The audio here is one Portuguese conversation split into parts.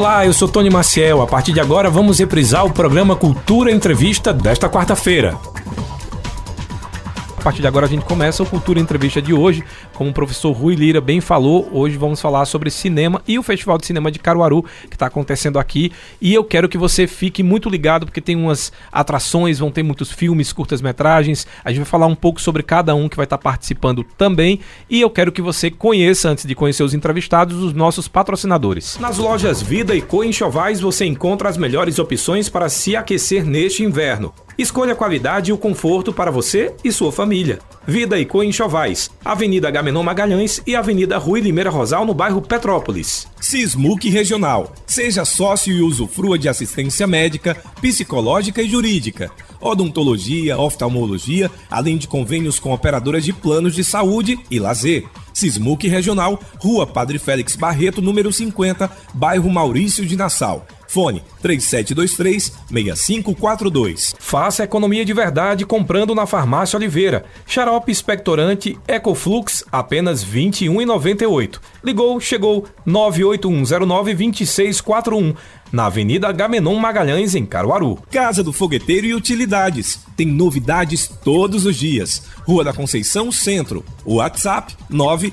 Olá, eu sou Tony Maciel. A partir de agora vamos reprisar o programa Cultura Entrevista desta quarta-feira. A partir de agora a gente começa o Cultura Entrevista de hoje. Como o professor Rui Lira bem falou, hoje vamos falar sobre cinema e o Festival de Cinema de Caruaru, que está acontecendo aqui. E eu quero que você fique muito ligado, porque tem umas atrações, vão ter muitos filmes, curtas-metragens. A gente vai falar um pouco sobre cada um que vai estar tá participando também. E eu quero que você conheça, antes de conhecer os entrevistados, os nossos patrocinadores. Nas lojas Vida e Co Enxovais você encontra as melhores opções para se aquecer neste inverno. Escolha a qualidade e o conforto para você e sua família. Vida e Co Avenida Gamenon Magalhães e Avenida Rui Limeira Rosal, no bairro Petrópolis. Sismuc Regional. Seja sócio e usufrua de assistência médica, psicológica e jurídica, odontologia, oftalmologia, além de convênios com operadoras de planos de saúde e lazer. Sismuc Regional, Rua Padre Félix Barreto, número 50, bairro Maurício de Nassau. Fone 3723-6542. Faça economia de verdade comprando na Farmácia Oliveira. Xarope expectorante Ecoflux, apenas R$ 21,98. Ligou, chegou 981092641 na Avenida Gamenon Magalhães, em Caruaru. Casa do Fogueteiro e Utilidades. Tem novidades todos os dias. Rua da Conceição Centro. WhatsApp 9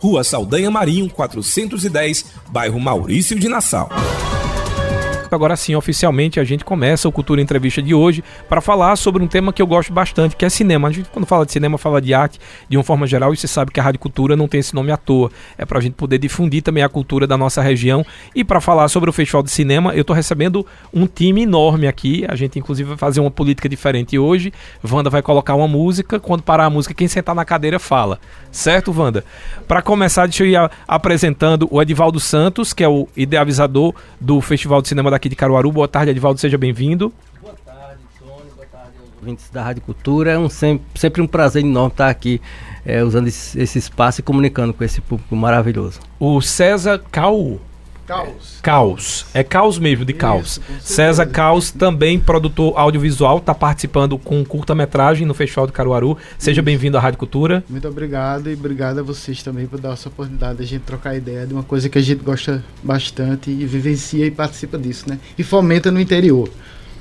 Rua Saldanha Marinho, 410, bairro Maurício de Nassau. Agora sim, oficialmente, a gente começa o Cultura Entrevista de hoje para falar sobre um tema que eu gosto bastante, que é cinema. A gente, quando fala de cinema, fala de arte de uma forma geral, e você sabe que a Rádio Cultura não tem esse nome à toa. É para a gente poder difundir também a cultura da nossa região. E para falar sobre o Festival de Cinema, eu estou recebendo um time enorme aqui. A gente, inclusive, vai fazer uma política diferente hoje. Wanda vai colocar uma música. Quando parar a música, quem sentar na cadeira fala. Certo, Wanda? Para começar, deixa eu ir apresentando o Edivaldo Santos, que é o idealizador do Festival de Cinema da aqui de Caruaru. Boa tarde, Edvaldo, seja bem-vindo. Boa tarde, Tony, boa tarde aos ouvintes da Rádio Cultura. É um, sempre, sempre um prazer enorme estar aqui é, usando esse, esse, espaço e comunicando com esse público maravilhoso. O César Cal Caos. Caos. É caos mesmo, de caos. César Caos, também produtor audiovisual, está participando com curta-metragem no Festival de Caruaru. Seja bem-vindo à Rádio Cultura. Muito obrigado e obrigado a vocês também por dar essa oportunidade de a gente trocar ideia de uma coisa que a gente gosta bastante e vivencia e participa disso, né? E fomenta no interior.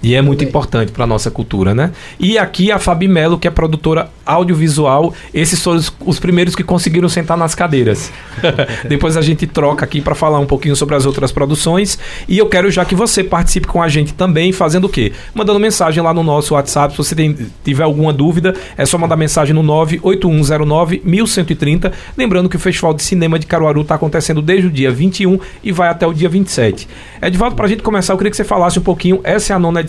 E é muito importante para nossa cultura, né? E aqui a Fabi Melo, que é produtora audiovisual, esses foram os, os primeiros que conseguiram sentar nas cadeiras. Depois a gente troca aqui para falar um pouquinho sobre as outras produções. E eu quero já que você participe com a gente também, fazendo o quê? Mandando mensagem lá no nosso WhatsApp. Se você tem, tiver alguma dúvida, é só mandar mensagem no 98109 1130. Lembrando que o Festival de Cinema de Caruaru está acontecendo desde o dia 21 e vai até o dia 27. Edvaldo, para a gente começar, eu queria que você falasse um pouquinho. Essa é a nona edição,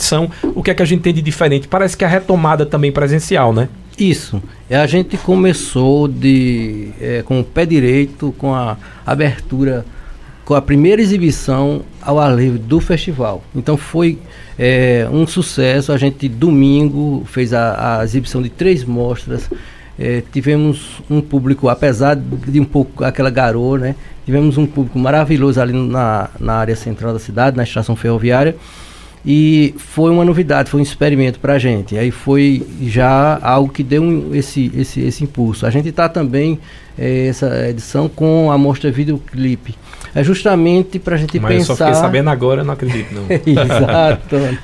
o que é que a gente tem de diferente? Parece que a retomada também presencial, né? Isso. É, a gente começou de, é, com o pé direito, com a abertura, com a primeira exibição ao ar livre do festival. Então foi é, um sucesso. A gente, domingo, fez a, a exibição de três mostras. É, tivemos um público, apesar de um pouco aquela garoa, né? Tivemos um público maravilhoso ali na, na área central da cidade, na estação ferroviária. E foi uma novidade, foi um experimento para a gente. Aí foi já algo que deu um, esse, esse, esse impulso. A gente está também, é, essa edição, com a mostra videoclipe. É justamente para a gente Mas pensar. Mas eu só fiquei sabendo agora, não acredito, não. Exato, Tony.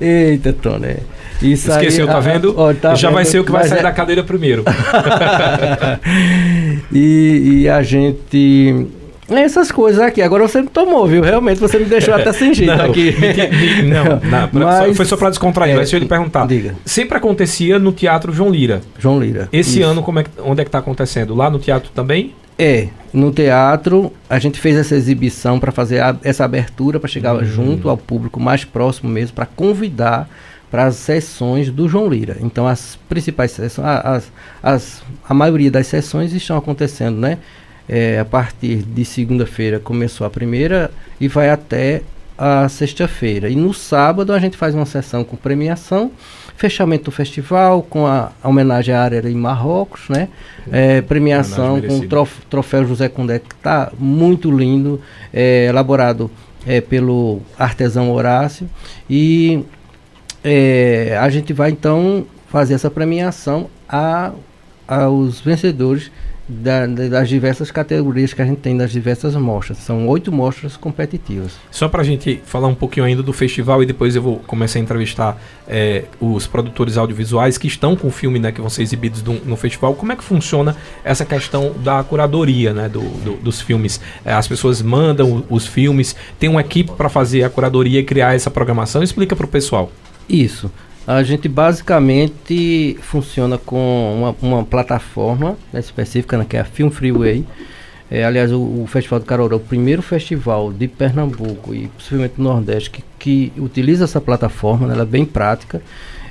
Eita, Tony. Isso Esqueceu, aí, tá vendo? Ó, tá Já vendo, vai ser o que vai sair é... da cadeira primeiro. e, e a gente essas coisas aqui. Agora você me tomou, viu? Realmente você me deixou até sem jeito não, aqui. não, não mas, foi só para descontrair. É, mas deixa eu lhe perguntar. Diga. Sempre acontecia no Teatro João Lira. João Lira. Esse isso. ano, como é, onde é que está acontecendo? Lá no teatro também? É, no teatro a gente fez essa exibição para fazer a, essa abertura para chegar uhum. junto ao público mais próximo mesmo, para convidar para as sessões do João Lira. Então as principais sessões, as, as, a maioria das sessões estão acontecendo, né? É, a partir de segunda-feira começou a primeira e vai até a sexta-feira. E no sábado a gente faz uma sessão com premiação, fechamento do festival, com a, a homenagem à área em Marrocos, né? É, premiação com o trof, troféu José Condé, que está muito lindo, é, elaborado é, pelo artesão Horácio. E é, a gente vai então fazer essa premiação a, aos vencedores da, das diversas categorias que a gente tem das diversas mostras. São oito mostras competitivas. Só para a gente falar um pouquinho ainda do festival e depois eu vou começar a entrevistar é, os produtores audiovisuais que estão com o filme, né, que vão ser exibidos do, no festival. Como é que funciona essa questão da curadoria, né, do, do, dos filmes? É, as pessoas mandam os filmes, tem uma equipe para fazer a curadoria e criar essa programação. Explica para o pessoal. Isso. A gente basicamente funciona com uma, uma plataforma né, específica, né, que é a Film Freeway. É, aliás, o, o, Festival do Caruaru é o primeiro festival de Pernambuco e possivelmente do Nordeste que, que utiliza essa plataforma, né, ela é bem prática.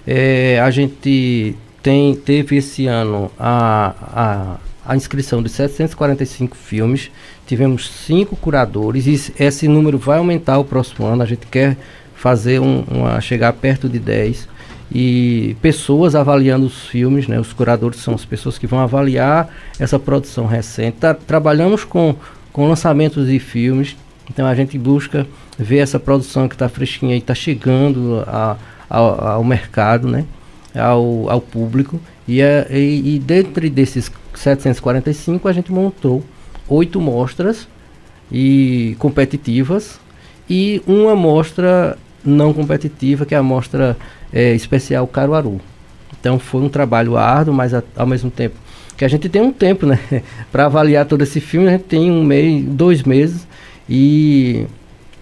É, a gente tem, teve esse ano a, a, a, inscrição de 745 filmes, tivemos cinco curadores e esse número vai aumentar o próximo ano. A gente quer fazer um, uma, chegar perto de 10 e pessoas avaliando os filmes, né? Os curadores são as pessoas que vão avaliar essa produção recente. Tá, trabalhamos com, com lançamentos de filmes, então a gente busca ver essa produção que está fresquinha e está chegando a, a, ao mercado, né? Ao, ao público. E, a, e, e dentre desses 745 a gente montou oito mostras e competitivas e uma mostra não competitiva, que é a mostra é, especial Caruaru. Então foi um trabalho árduo, mas a, ao mesmo tempo que a gente tem um tempo, né, para avaliar todo esse filme, a gente tem um mês, dois meses e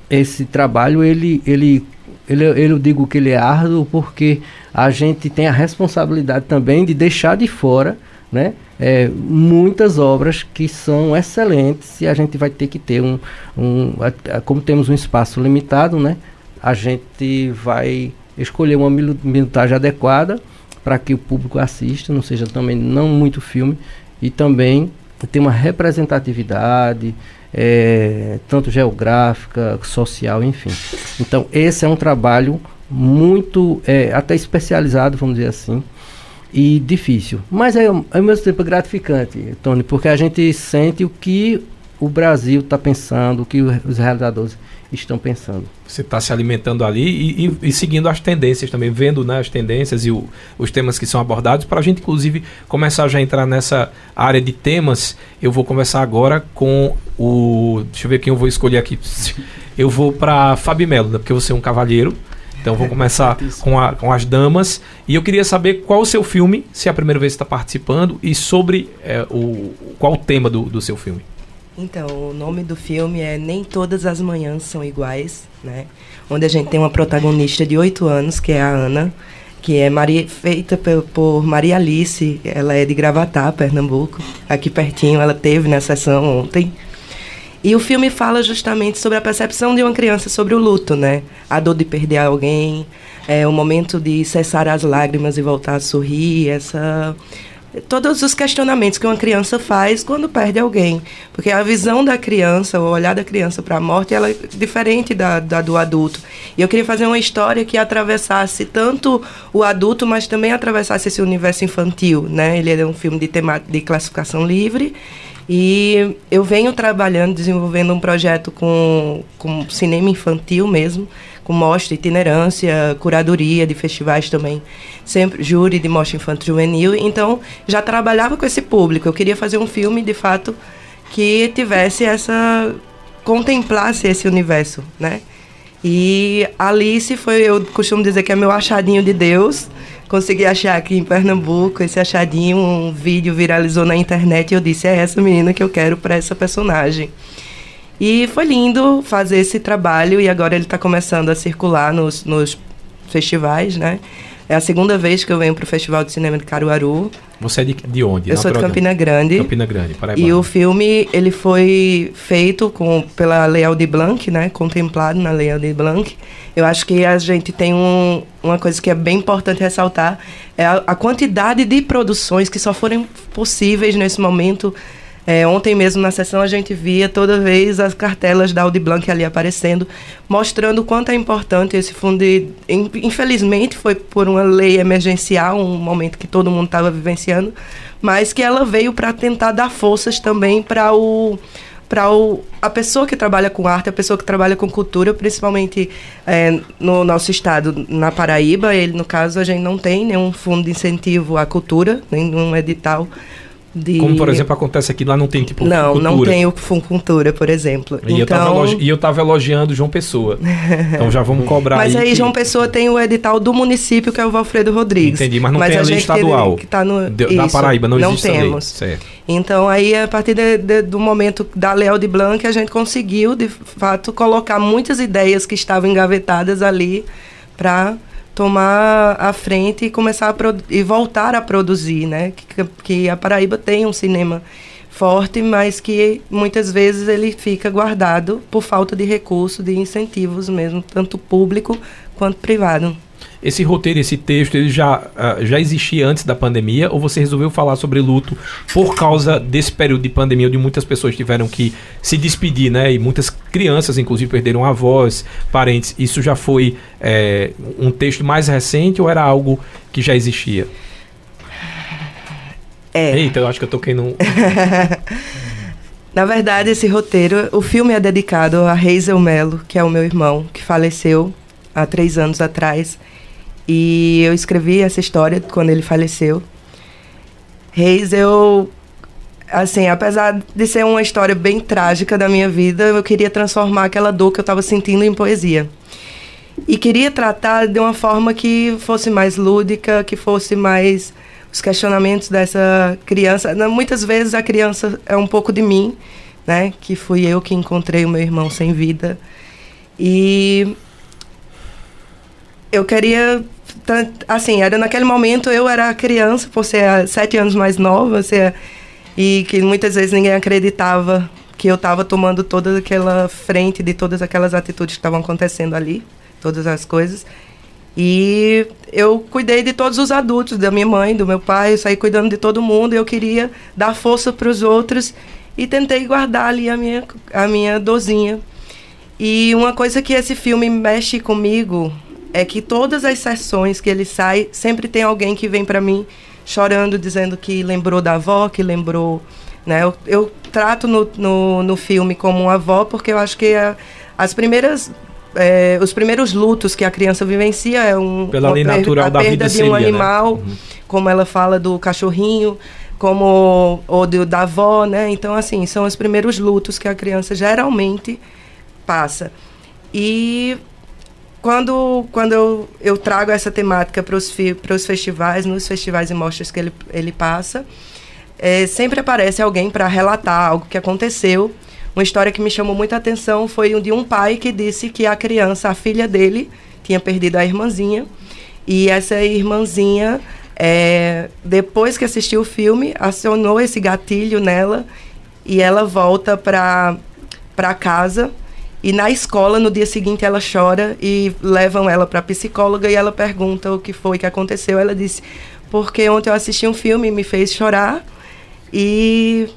esse trabalho ele ele ele, eu digo que ele é árduo porque a gente tem a responsabilidade também de deixar de fora, né, é, muitas obras que são excelentes e a gente vai ter que ter um, um como temos um espaço limitado, né, a gente vai escolher uma minutagem adequada para que o público assista, não seja também não muito filme e também ter uma representatividade é, tanto geográfica, social, enfim. Então esse é um trabalho muito é, até especializado, vamos dizer assim, e difícil. Mas é ao mesmo tempo gratificante, Tony, porque a gente sente o que o Brasil está pensando, o que os realizadores estão pensando. Você está se alimentando ali e, e, e, seguindo as tendências também, vendo né, as tendências e o, os temas que são abordados, para a gente, inclusive, começar já a entrar nessa área de temas. Eu vou conversar agora com o. Deixa eu ver quem eu vou escolher aqui. Eu vou para Fabi Melo, né, porque você é um cavalheiro. Então vou começar com, a, com as damas. E eu queria saber qual o seu filme, se é a primeira vez que está participando, e sobre é, o, qual o tema do, do seu filme. Então, o nome do filme é Nem Todas as Manhãs São Iguais, né? Onde a gente tem uma protagonista de 8 anos, que é a Ana, que é Maria, feita por, por, Maria Alice, ela é de Gravatá, Pernambuco, aqui pertinho, ela teve na sessão ontem. E o filme fala justamente sobre a percepção de uma criança sobre o luto, né? A dor de perder alguém, é, o momento de cessar as lágrimas e voltar a sorrir, essa todos os questionamentos que uma criança faz quando perde alguém. Porque a visão da criança, o olhar da criança para a morte, ela é diferente da, da, do adulto. E eu queria fazer uma história que atravessasse tanto o adulto, mas também atravessasse esse universo infantil. Né? Ele é um filme de, tema, de classificação livre. E eu venho trabalhando, desenvolvendo um projeto com, com cinema infantil mesmo, com mostra, itinerância, curadoria de festivais também, sempre júri de mostra infantil juvenil. Então, já trabalhava com esse público. Eu queria fazer um filme, de fato, que tivesse essa contemplasse esse universo, né? E Alice foi, eu costumo dizer que é meu achadinho de Deus. Consegui achar aqui em Pernambuco esse achadinho, um vídeo viralizou na internet e eu disse: é essa menina que eu quero para essa personagem. E foi lindo fazer esse trabalho e agora ele está começando a circular nos, nos festivais, né? É a segunda vez que eu venho para o Festival de Cinema de Caruaru. Você é de, de onde? Eu sou de Campina Grande. Campina Grande, Paraíba. E o filme, ele foi feito com, pela Lei Aldir Blanc, né? Contemplado na Lei Aldir Blanc. Eu acho que a gente tem um, uma coisa que é bem importante ressaltar, é a, a quantidade de produções que só foram possíveis nesse momento É, ontem mesmo na sessão a gente via toda vez as cartelas da Audi Blanc ali aparecendo, mostrando quanto é importante esse fundo. Infelizmente foi por uma lei emergencial, um momento que todo mundo estava vivenciando, mas que ela veio para tentar dar forças também para o para a pessoa que trabalha com arte, a pessoa que trabalha com cultura, principalmente é, no nosso estado, na Paraíba, ele, no caso, a gente não tem nenhum fundo de incentivo à cultura, nenhum edital de... Como, por exemplo, acontece aqui, lá não tem tipo Não, cultura. não tem o Funcultura, por exemplo. E, então... eu estava elogiando João Pessoa. então já vamos cobrar Mas aí, aí que... João Pessoa tem o edital do município, que é o Valfredo Rodrigues. Entendi, mas não mas tem a lei estadual. Que tá no... De, na Paraíba, não, não existe temos. Certo. Então aí, a partir de, de, do momento da Lei de Blanc, a gente conseguiu, de fato, colocar muitas ideias que estavam engavetadas ali para tomar a frente e começar a e voltar a produzir, né? Que, que a Paraíba tem um cinema forte, mas que muitas vezes ele fica guardado por falta de recursos, de incentivos mesmo, tanto público quanto privado. Esse roteiro, esse texto, ele já, uh, já existia antes da pandemia ou você resolveu falar sobre luto por causa desse período de pandemia onde muitas pessoas tiveram que se despedir, né? E muitas crianças, inclusive, perderam avós, parentes. Isso já foi é, um texto mais recente ou era algo que já existia? É. Eita, eu acho que eu toquei num. Na verdade, esse roteiro, o filme é dedicado a Hazel Mello, que é o meu irmão, que faleceu há três anos atrás. E eu escrevi essa história quando ele faleceu. Reis, eu. Assim, apesar de ser uma história bem trágica da minha vida, eu queria transformar aquela dor que eu estava sentindo em poesia. E queria tratar de uma forma que fosse mais lúdica, que fosse mais os questionamentos dessa criança. Muitas vezes a criança é um pouco de mim, né? Que fui eu que encontrei o meu irmão sem vida. E eu queria assim era naquele momento eu era criança por ser sete anos mais nova e que muitas vezes ninguém acreditava que eu estava tomando toda aquela frente de todas aquelas atitudes que estavam acontecendo ali todas as coisas. E eu cuidei de todos os adultos da minha mãe do meu pai eu saí cuidando de todo mundo eu queria dar força para os outros e tentei guardar ali a minha a minha dozinha e uma coisa que esse filme mexe comigo é que todas as sessões que ele sai, sempre tem alguém que vem para mim chorando, dizendo que lembrou da avó, que lembrou. Né? Eu, eu trato no, no, no, filme como uma avó porque eu acho que a, as primeiras. É, os primeiros lutos que a criança vivencia é um, Pela lei natural da perda vida de seria, um né? animal, né? uhum. como ela fala do cachorrinho, como ou do, da avó, né? Então assim são os primeiros lutos que a criança geralmente passa. E quando, quando eu, eu trago essa temática para os festivais, nos festivais e mostras que ele, ele passa, é, sempre aparece alguém para relatar algo que aconteceu. Uma história que me chamou muita atenção foi de um pai que disse que a criança, a filha dele, tinha perdido a irmãzinha. E essa irmãzinha, é, depois que assistiu o filme, acionou esse gatilho nela e ela volta para casa e na escola, no dia seguinte, ela chora e levam ela para a psicóloga e ela pergunta o que foi que aconteceu. Ela disse: Porque ontem eu assisti um filme e me fez chorar e,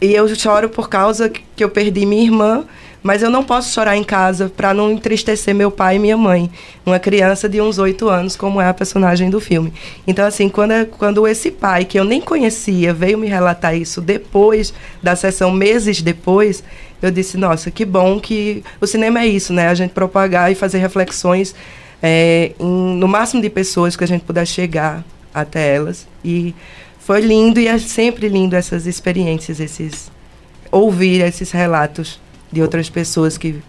e eu choro por causa que eu perdi minha irmã, mas eu não posso chorar em casa para não entristecer meu pai e minha mãe. Uma criança de uns oito anos, como é a personagem do filme. Então, assim, quando, quando esse pai, que eu nem conhecia, veio me relatar isso depois da sessão, meses depois eu disse, nossa, que bom que o cinema é isso, né? A gente propagar e fazer reflexões é, em, no máximo de pessoas que a gente puder chegar até elas. E foi lindo e é sempre lindo essas experiências, esses ouvir esses relatos de outras pessoas que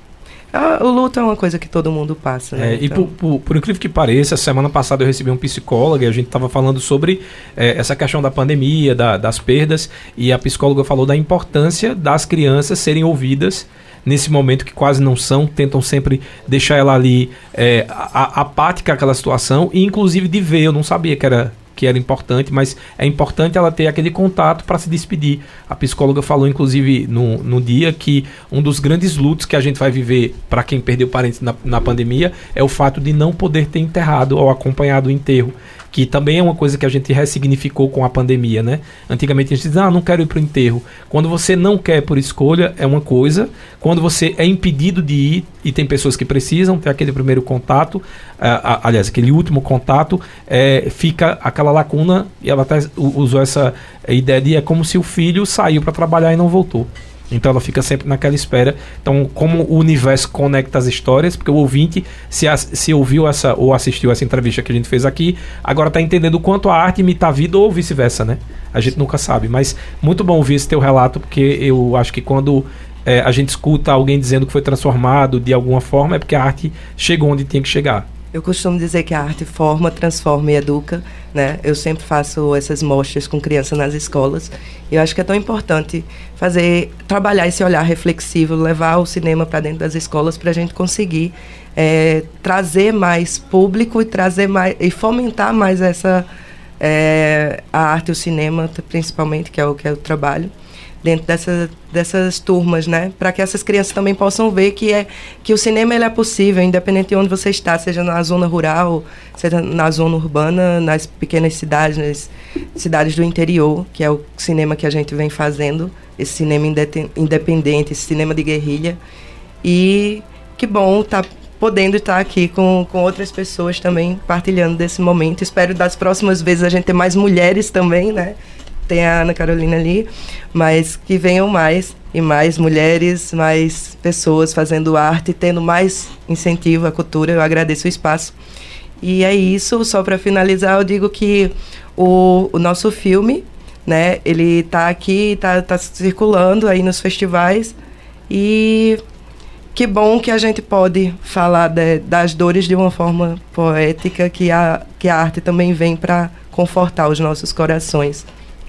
ah, o luto é uma coisa que todo mundo passa. Né? É, então... E por, por, por, incrível que pareça, semana passada eu recebi um psicólogo e a gente estava falando sobre é, essa questão da pandemia, da, das perdas, e a psicóloga falou da importância das crianças serem ouvidas nesse momento que quase não são, tentam sempre deixar ela ali é, apática aquela situação, e inclusive de ver, eu não sabia que era que era importante, mas é importante ela ter aquele contato para se despedir. A psicóloga falou, inclusive, no, no dia que um dos grandes lutos que a gente vai viver para quem perdeu parentes na, na pandemia é o fato de não poder ter enterrado ou acompanhado o enterro. Que também é uma coisa que a gente ressignificou com a pandemia, né? Antigamente a gente dizia, ah, não quero ir para o enterro. Quando você não quer por escolha, é uma coisa. Quando você é impedido de ir, e tem pessoas que precisam ter aquele primeiro contato, aliás, aquele último contato, é, fica aquela lacuna, e ela até usou essa ideia de é como se o filho saiu para trabalhar e não voltou. Então ela fica sempre naquela espera. Então, como o universo conecta as histórias, porque o ouvinte, se, as, se ouviu essa ou assistiu essa entrevista que a gente fez aqui, agora está entendendo o quanto a arte imita a vida ou vice-versa, né? A gente nunca sabe. Mas muito bom ouvir esse teu relato, porque eu acho que quando é, a gente escuta alguém dizendo que foi transformado de alguma forma, é porque a arte chegou onde tinha que chegar. Eu costumo dizer que a arte forma, transforma e educa. Né? Eu sempre faço essas mostras com crianças nas escolas. E eu acho que é tão importante fazer, trabalhar esse olhar reflexivo, levar o cinema para dentro das escolas para a gente conseguir é, trazer mais público e trazer mais e fomentar mais essa é, a arte e o cinema, principalmente, que é o que é o trabalho dentro dessa, dessas turmas, né? Para que essas crianças também possam ver que é que o cinema ele é possível, independente de onde você está, seja na zona rural, seja na zona urbana, nas pequenas cidades, nas cidades do interior, que é o cinema que a gente vem fazendo, esse cinema independente, esse cinema de guerrilha. E que bom estar tá podendo estar aqui com, com outras pessoas também partilhando desse momento. Espero das próximas vezes a gente ter mais mulheres também, né? Tem a Ana Carolina ali, mas que venham mais e mais mulheres, mais pessoas fazendo arte, tendo mais incentivo à cultura. Eu agradeço o espaço. E é isso, só para finalizar, eu digo que o, o nosso filme, né, ele está aqui, está tá circulando aí nos festivais e que bom que a gente pode falar de, das dores de uma forma poética, que a, que a arte também vem para confortar os nossos corações.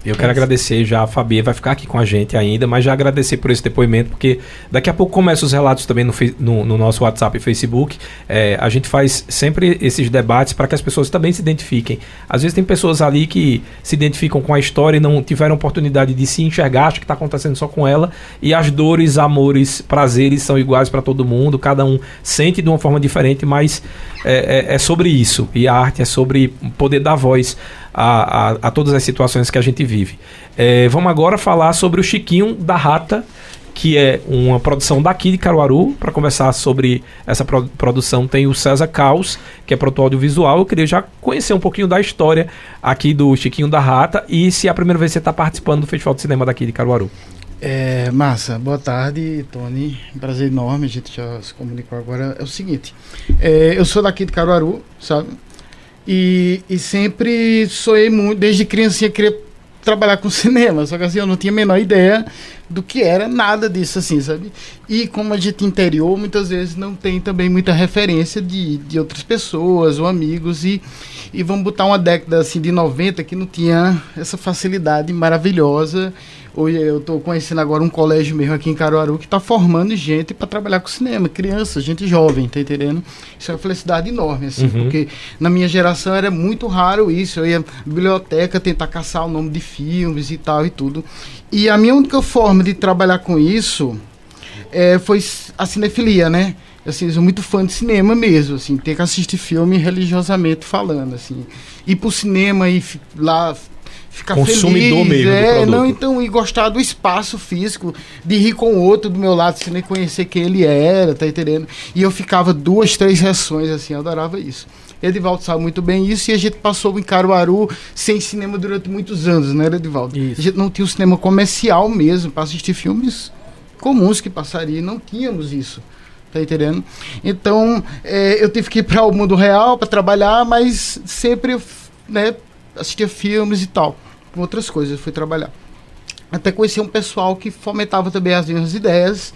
Eu quero agradecer já, a Fabi vai ficar aqui com a gente ainda, mas já agradecer por esse depoimento, porque daqui a pouco começam os relatos também no, no, no nosso WhatsApp e Facebook. É, a gente faz sempre esses debates para que as pessoas também se identifiquem. Às vezes tem pessoas ali que se identificam com a história e não tiveram oportunidade de se enxergar, acho que está acontecendo só com ela, e as dores, amores, prazeres são iguais para todo mundo, cada um sente de uma forma diferente, mas é, é, é sobre isso. E a arte é sobre poder dar voz a, a, a todas as situações que a gente vive. É, vamos agora falar sobre o Chiquinho da Rata, que é uma produção daqui de Caruaru. Para conversar sobre essa pro produção, tem o César Caos, que é produtor audiovisual. Eu queria já conhecer um pouquinho da história aqui do Chiquinho da Rata e se é a primeira vez que você está participando do Festival de Cinema daqui de Caruaru. É, massa, boa tarde, Tony. Prazer enorme, a gente já se comunicou agora. É o seguinte, é, eu sou daqui de Caruaru, sabe? E, e sempre sonhei muito, desde criancinha, queria trabalhar com cinema, só que assim, eu não tinha a menor ideia do que era nada disso, assim, sabe? E como a gente interior, muitas vezes não tem também muita referência de, de outras pessoas ou amigos, e, e vamos botar uma década assim de 90 que não tinha essa facilidade maravilhosa Hoje eu estou conhecendo agora um colégio mesmo aqui em Caruaru que está formando gente para trabalhar com cinema, crianças, gente jovem, tá entendendo? Isso é uma felicidade enorme, assim, uhum. porque na minha geração era muito raro isso. Eu ia na biblioteca tentar caçar o nome de filmes e tal e tudo. E a minha única forma de trabalhar com isso é, foi a cinefilia, né? assim, eu sou muito fã de cinema mesmo, assim, ter que assistir filme religiosamente falando, assim. Ir pro cinema e lá ficar Consumidor feliz, mesmo é, não então e gostar do espaço físico, de rir com o outro do meu lado sem nem conhecer quem ele era, tá entendendo? E eu ficava duas, três reações assim, eu adorava isso. Edivaldo sabe muito bem isso e a gente passou em Caruaru sem cinema durante muitos anos, né, Edivaldo? Isso. A gente não tinha o cinema comercial mesmo para assistir filmes comuns que passaria, não tínhamos isso. Tá entendendo? Então, é, eu tive que ir para o mundo real para trabalhar, mas sempre, né, assistia filmes e tal com outras coisas, fui trabalhar. Até conheci um pessoal que fomentava também as mesmas ideias.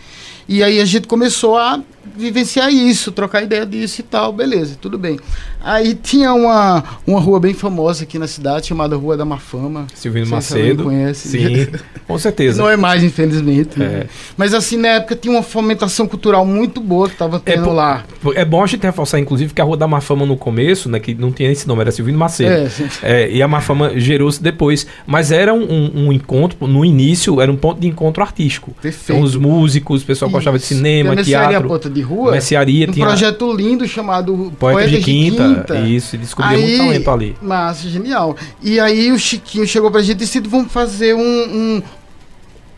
E aí a gente começou a vivenciar isso, trocar ideia disso e tal, beleza, tudo bem. Aí tinha uma, uma rua bem famosa aqui na cidade, chamada Rua da Mafama. Silvino Macedo. conhece. Sim, com certeza. Não é mais, infelizmente. É. Né? Mas assim, na época tinha uma fomentação cultural muito boa que estava tendo é, lá. É bom a gente reforçar, inclusive, que a Rua da Mafama no começo, né, que não tinha esse nome, era Silvino Macedo. É, é, e a Mafama gerou-se depois. Mas era um, um, um, encontro, no início, era um ponto de encontro artístico. Perfeito. Então, os músicos, o pessoal gostava de cinema, Tem teatro. Mercearia Ponta de Rua. Mercearia um tinha projeto lindo chamado Poetas de Quinta. Isso, e descobriu muito talento ali. Massa, genial. E aí o Chiquinho chegou pra gente e disse: vamos fazer um, um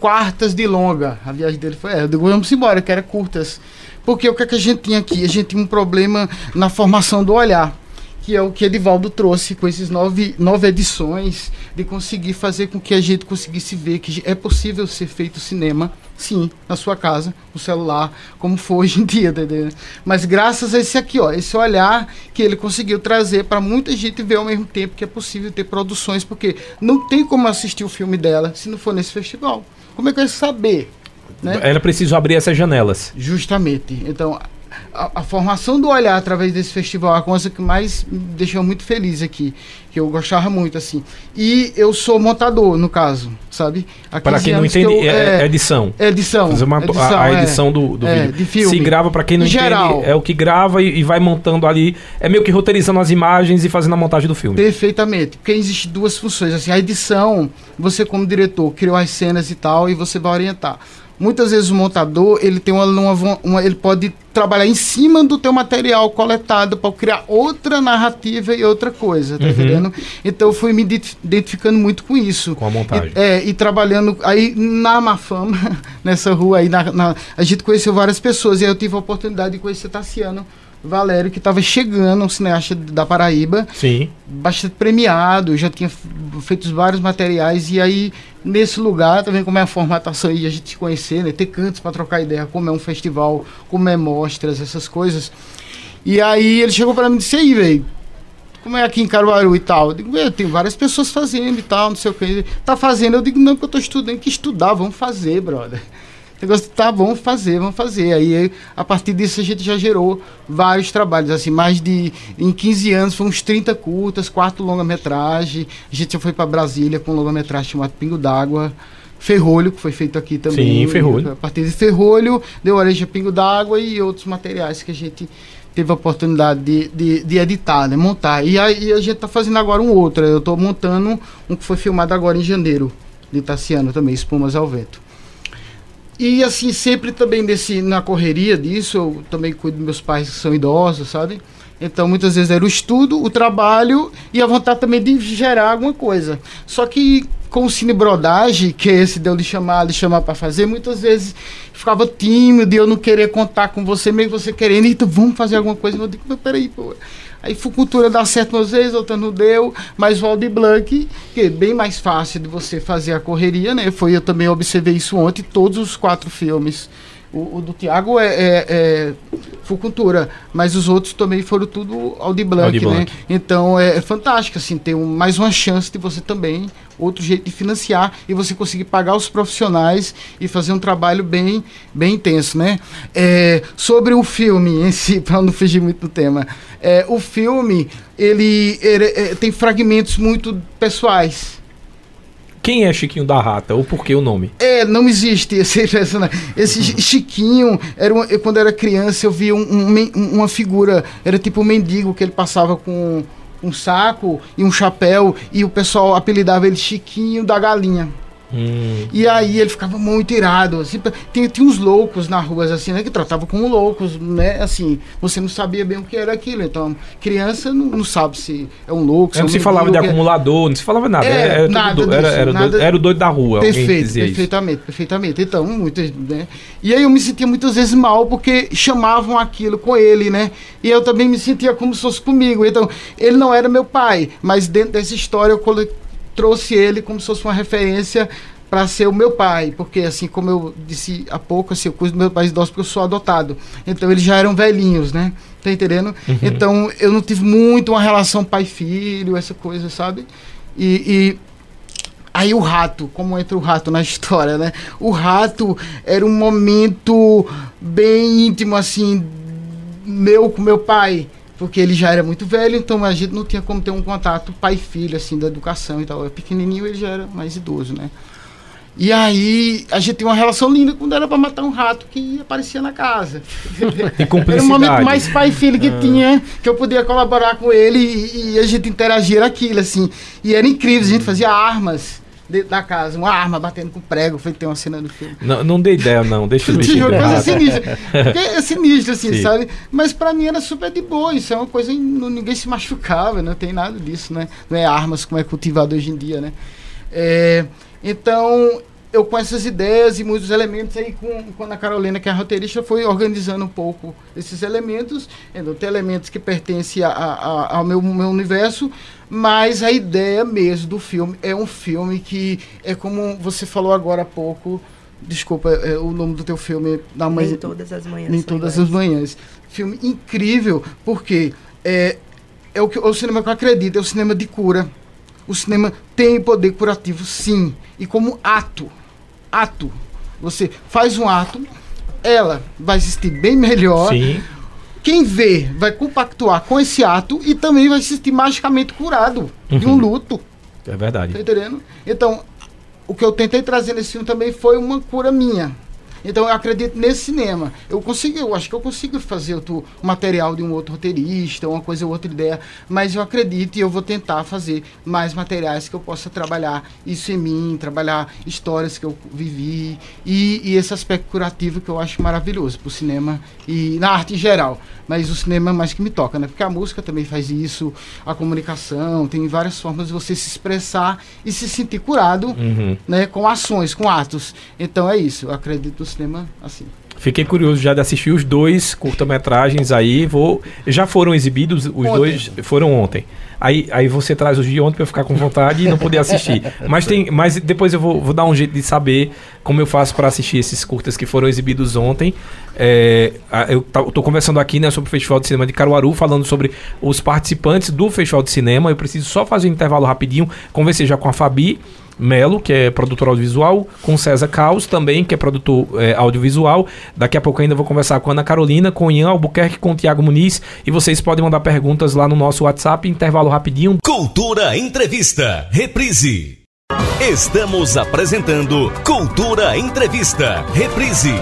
quartas de longa. A viagem dele foi, é, eu digo, vamos embora, que era curtas. Porque o que, é que a gente tinha aqui? A gente tinha um problema na formação do olhar, que é o que Edivaldo trouxe com esses nove, nove edições, de conseguir fazer com que a gente conseguisse ver que é possível ser feito cinema, sim, na sua casa, no celular, como for hoje em dia, entendeu? Mas graças a esse aqui, ó, esse olhar que ele conseguiu trazer para muita gente ver ao mesmo tempo que é possível ter produções, porque não tem como assistir o filme dela se não for nesse festival. Como é que eu ia saber? Né? Era preciso abrir essas janelas. Justamente. Então, a, a, formação do olhar através desse festival é a coisa que mais me deixou muito feliz aqui, que eu gostava muito, assim. E eu sou montador, no caso, sabe? Para quem não entende, eu, é, é, edição. É edição. Fazer uma, edição a, a, edição é, do, do é, vídeo. De filme. Se grava, para quem não em entende, geral. é o que grava e, e, vai montando ali. É meio que roteirizando as imagens e fazendo a montagem do filme. Perfeitamente. Porque existem duas funções. Assim, a edição, você como diretor, criou as cenas e tal, e você vai orientar muitas vezes o montador ele tem uma, uma, uma, ele pode trabalhar em cima do teu material coletado para criar outra narrativa e outra coisa, tá uhum. entendendo? Então eu fui me identificando muito com isso. Com a montagem. E, é, e trabalhando aí na Mafama, nessa rua aí, na, na, a gente conheceu várias pessoas e aí eu tive a oportunidade de conhecer Tassiano Valério, que estava chegando, um cineasta da Paraíba. Sim. Bastante premiado, já tinha feito vários materiais. E aí, nesse lugar, também como é a formatação e a gente se conhecer, né? Ter cantos para trocar ideia, como é um festival, como é mostras, essas coisas. E aí ele chegou para mim e disse, aí, velho, como é aqui em Caruaru e tal? Eu digo, tem várias pessoas fazendo e tal, não sei o que. Tá fazendo? Eu digo, não, porque eu tô estudando, que estudar, vamos fazer, brother negócio tá bom fazer, vamos fazer. Aí a partir disso a gente já gerou vários trabalhos, assim, mais de em 15 anos foi uns 30 curtas, quatro longa-metragem. A gente já foi para Brasília com um longa-metragem chamado Pingo d'Água. Ferrolho, que foi feito aqui também. Sim, Ferrolho. A partir de Ferrolho, deu origem a Pingo d'Água e outros materiais que a gente teve a oportunidade de, de, de editar, né, montar. E aí a gente está fazendo agora um outro. Eu estou montando um que foi filmado agora em janeiro, de Tassiano também, Espumas ao Vento. E assim, sempre também nesse, na correria disso, eu também cuido dos meus pais que são idosos, sabe? Então, muitas vezes era o estudo, o trabalho e a vontade também de gerar alguma coisa. Só que com o cinebrodagem, que é esse deu de chamar, de chamar para fazer, muitas vezes ficava tímido e eu não queria contar com você, mesmo você querendo, então vamos fazer alguma coisa. Eu digo, peraí, pô. Aí Fucultura dá certo umas vezes, outra não deu, mas o Aldi Blanc, que é bem mais fácil de você fazer a correria, né? Foi, eu também observei isso ontem, todos os quatro filmes o, o do Tiago é, é, é Fucultura, mas os outros também foram tudo Audi Blanc, Audi né? Então é, é, fantástico, assim, ter um, mais uma chance de você também, outro jeito de financiar e você conseguir pagar os profissionais e fazer um trabalho bem, bem intenso, né? É, sobre o filme em si, para não fugir muito do tema, é, o filme, ele, ele é, tem fragmentos muito pessoais, quem é Chiquinho da Rata? Ou por que o nome? É, não existe esse personagem. Esse Chiquinho, era uma, eu, quando era criança, eu via um, um, uma figura, era tipo um mendigo que ele passava com um saco e um chapéu, e o pessoal apelidava ele Chiquinho da Galinha. Hum. E aí ele ficava muito irado. Assim, tinha, uns loucos na rua, assim, né? Que tratavam como loucos, né? Assim, você não sabia bem o que era aquilo. Então, criança não, não sabe se é um louco. É, não se falava de é acumulador, não se falava nada. É, era, nada era, era, nada, doido, era, o doido da rua. Perfeito, perfeitamente, isso. perfeitamente. Então, muitas, né? E aí eu me sentia muitas vezes mal porque chamavam aquilo com ele, né? E eu também me sentia como se fosse comigo. Então, ele não era meu pai, mas dentro dessa história eu trouxe ele como se fosse uma referência para ser o meu pai, porque assim como eu disse há pouco, assim, eu cuido do meu pai idoso porque eu sou adotado. Então eles já eram velhinhos, né? Tá entendendo? Uhum. Então eu não tive muito uma relação pai-filho, essa coisa, sabe? E, e, aí o rato, como entra o rato na história, né? O rato era um momento bem íntimo, assim, meu com meu pai porque ele já era muito velho, então a gente não tinha como ter um contato pai-filho, assim, da educação e tal. Pequenininho ele já era mais idoso, né? E aí a gente tinha uma relação linda quando era para matar um rato que aparecia na casa. Era o momento mais pai filho que ah. tinha, que eu podia colaborar com ele e, e, a gente interagia aquilo, assim. E era incrível, a gente fazia armas dentro da casa, uma arma batendo com prego, foi ter uma cena do filme. Não, não dei ideia, não. Deixa eu deixar coisa sinistra. Porque é sinistro, assim, Sim. sabe? Mas pra mim era super de boa. Isso é uma coisa. Ninguém se machucava, não tem nada disso, né? Não é armas como é cultivado hoje em dia, né? É, então, eu com essas ideias e muitos elementos aí, com, quando a Carolina, que é a roteirista, foi organizando um pouco esses elementos. Então, tem elementos que pertencem a- a- ao meu, meu universo, mas a ideia mesmo do filme é um filme que é como você falou agora há pouco. Desculpa, é, o nome do teu filme da mãe. Nem todas as manhãs. Nem todas iguais. as manhãs. Filme incrível, porque é, é o, que, é o cinema que eu acredito, é o cinema de cura. O cinema tem poder curativo, sim. E como ato, ato, você faz um ato, ela vai assistir bem melhor. Sim. Quem vê vai compactuar com esse ato e também vai se sentir magicamente curado de um Uhum. luto. É verdade. Tá entendendo? Então, o que eu tentei trazer nesse filme também foi uma cura minha. Então, eu acredito nesse cinema. Eu consigo, eu acho que eu consigo fazer outro material de um outro roteirista, uma coisa ou outra ideia, mas eu acredito e eu vou tentar fazer mais materiais que eu possa trabalhar isso em mim, trabalhar histórias que eu vivi e, e esse aspecto curativo que eu acho maravilhoso pro cinema e na arte em geral. Mas o cinema é mais que me toca, né? Porque a música também faz isso, a comunicação, tem várias formas de você se expressar e se sentir curado, Uhum. né? Com ações, com atos. Então é isso, eu acredito no cinema assim. Fiquei curioso já de assistir os dois curta-metragens aí. Vou, já foram exibidos, os Ontem. dois foram ontem. Aí, aí você traz os de ontem pra eu ficar com vontade e não poder assistir. Mas tem, mas depois eu vou, vou dar um jeito de saber como eu faço para assistir esses curtas que foram exibidos ontem. É, eu eu tô conversando aqui né, sobre o Festival de Cinema de Caruaru, falando sobre os participantes do Festival de Cinema. Eu preciso só fazer um intervalo rapidinho, conversei já com a Fabi. Melo, que é produtor audiovisual, com César Caos também, que é produtor é, audiovisual. Daqui a pouco ainda vou conversar com Ana Carolina, com Ian Albuquerque, com Tiago Muniz. E vocês podem mandar perguntas lá no nosso WhatsApp, intervalo rapidinho. Cultura Entrevista, reprise. Estamos apresentando Cultura Entrevista, reprise.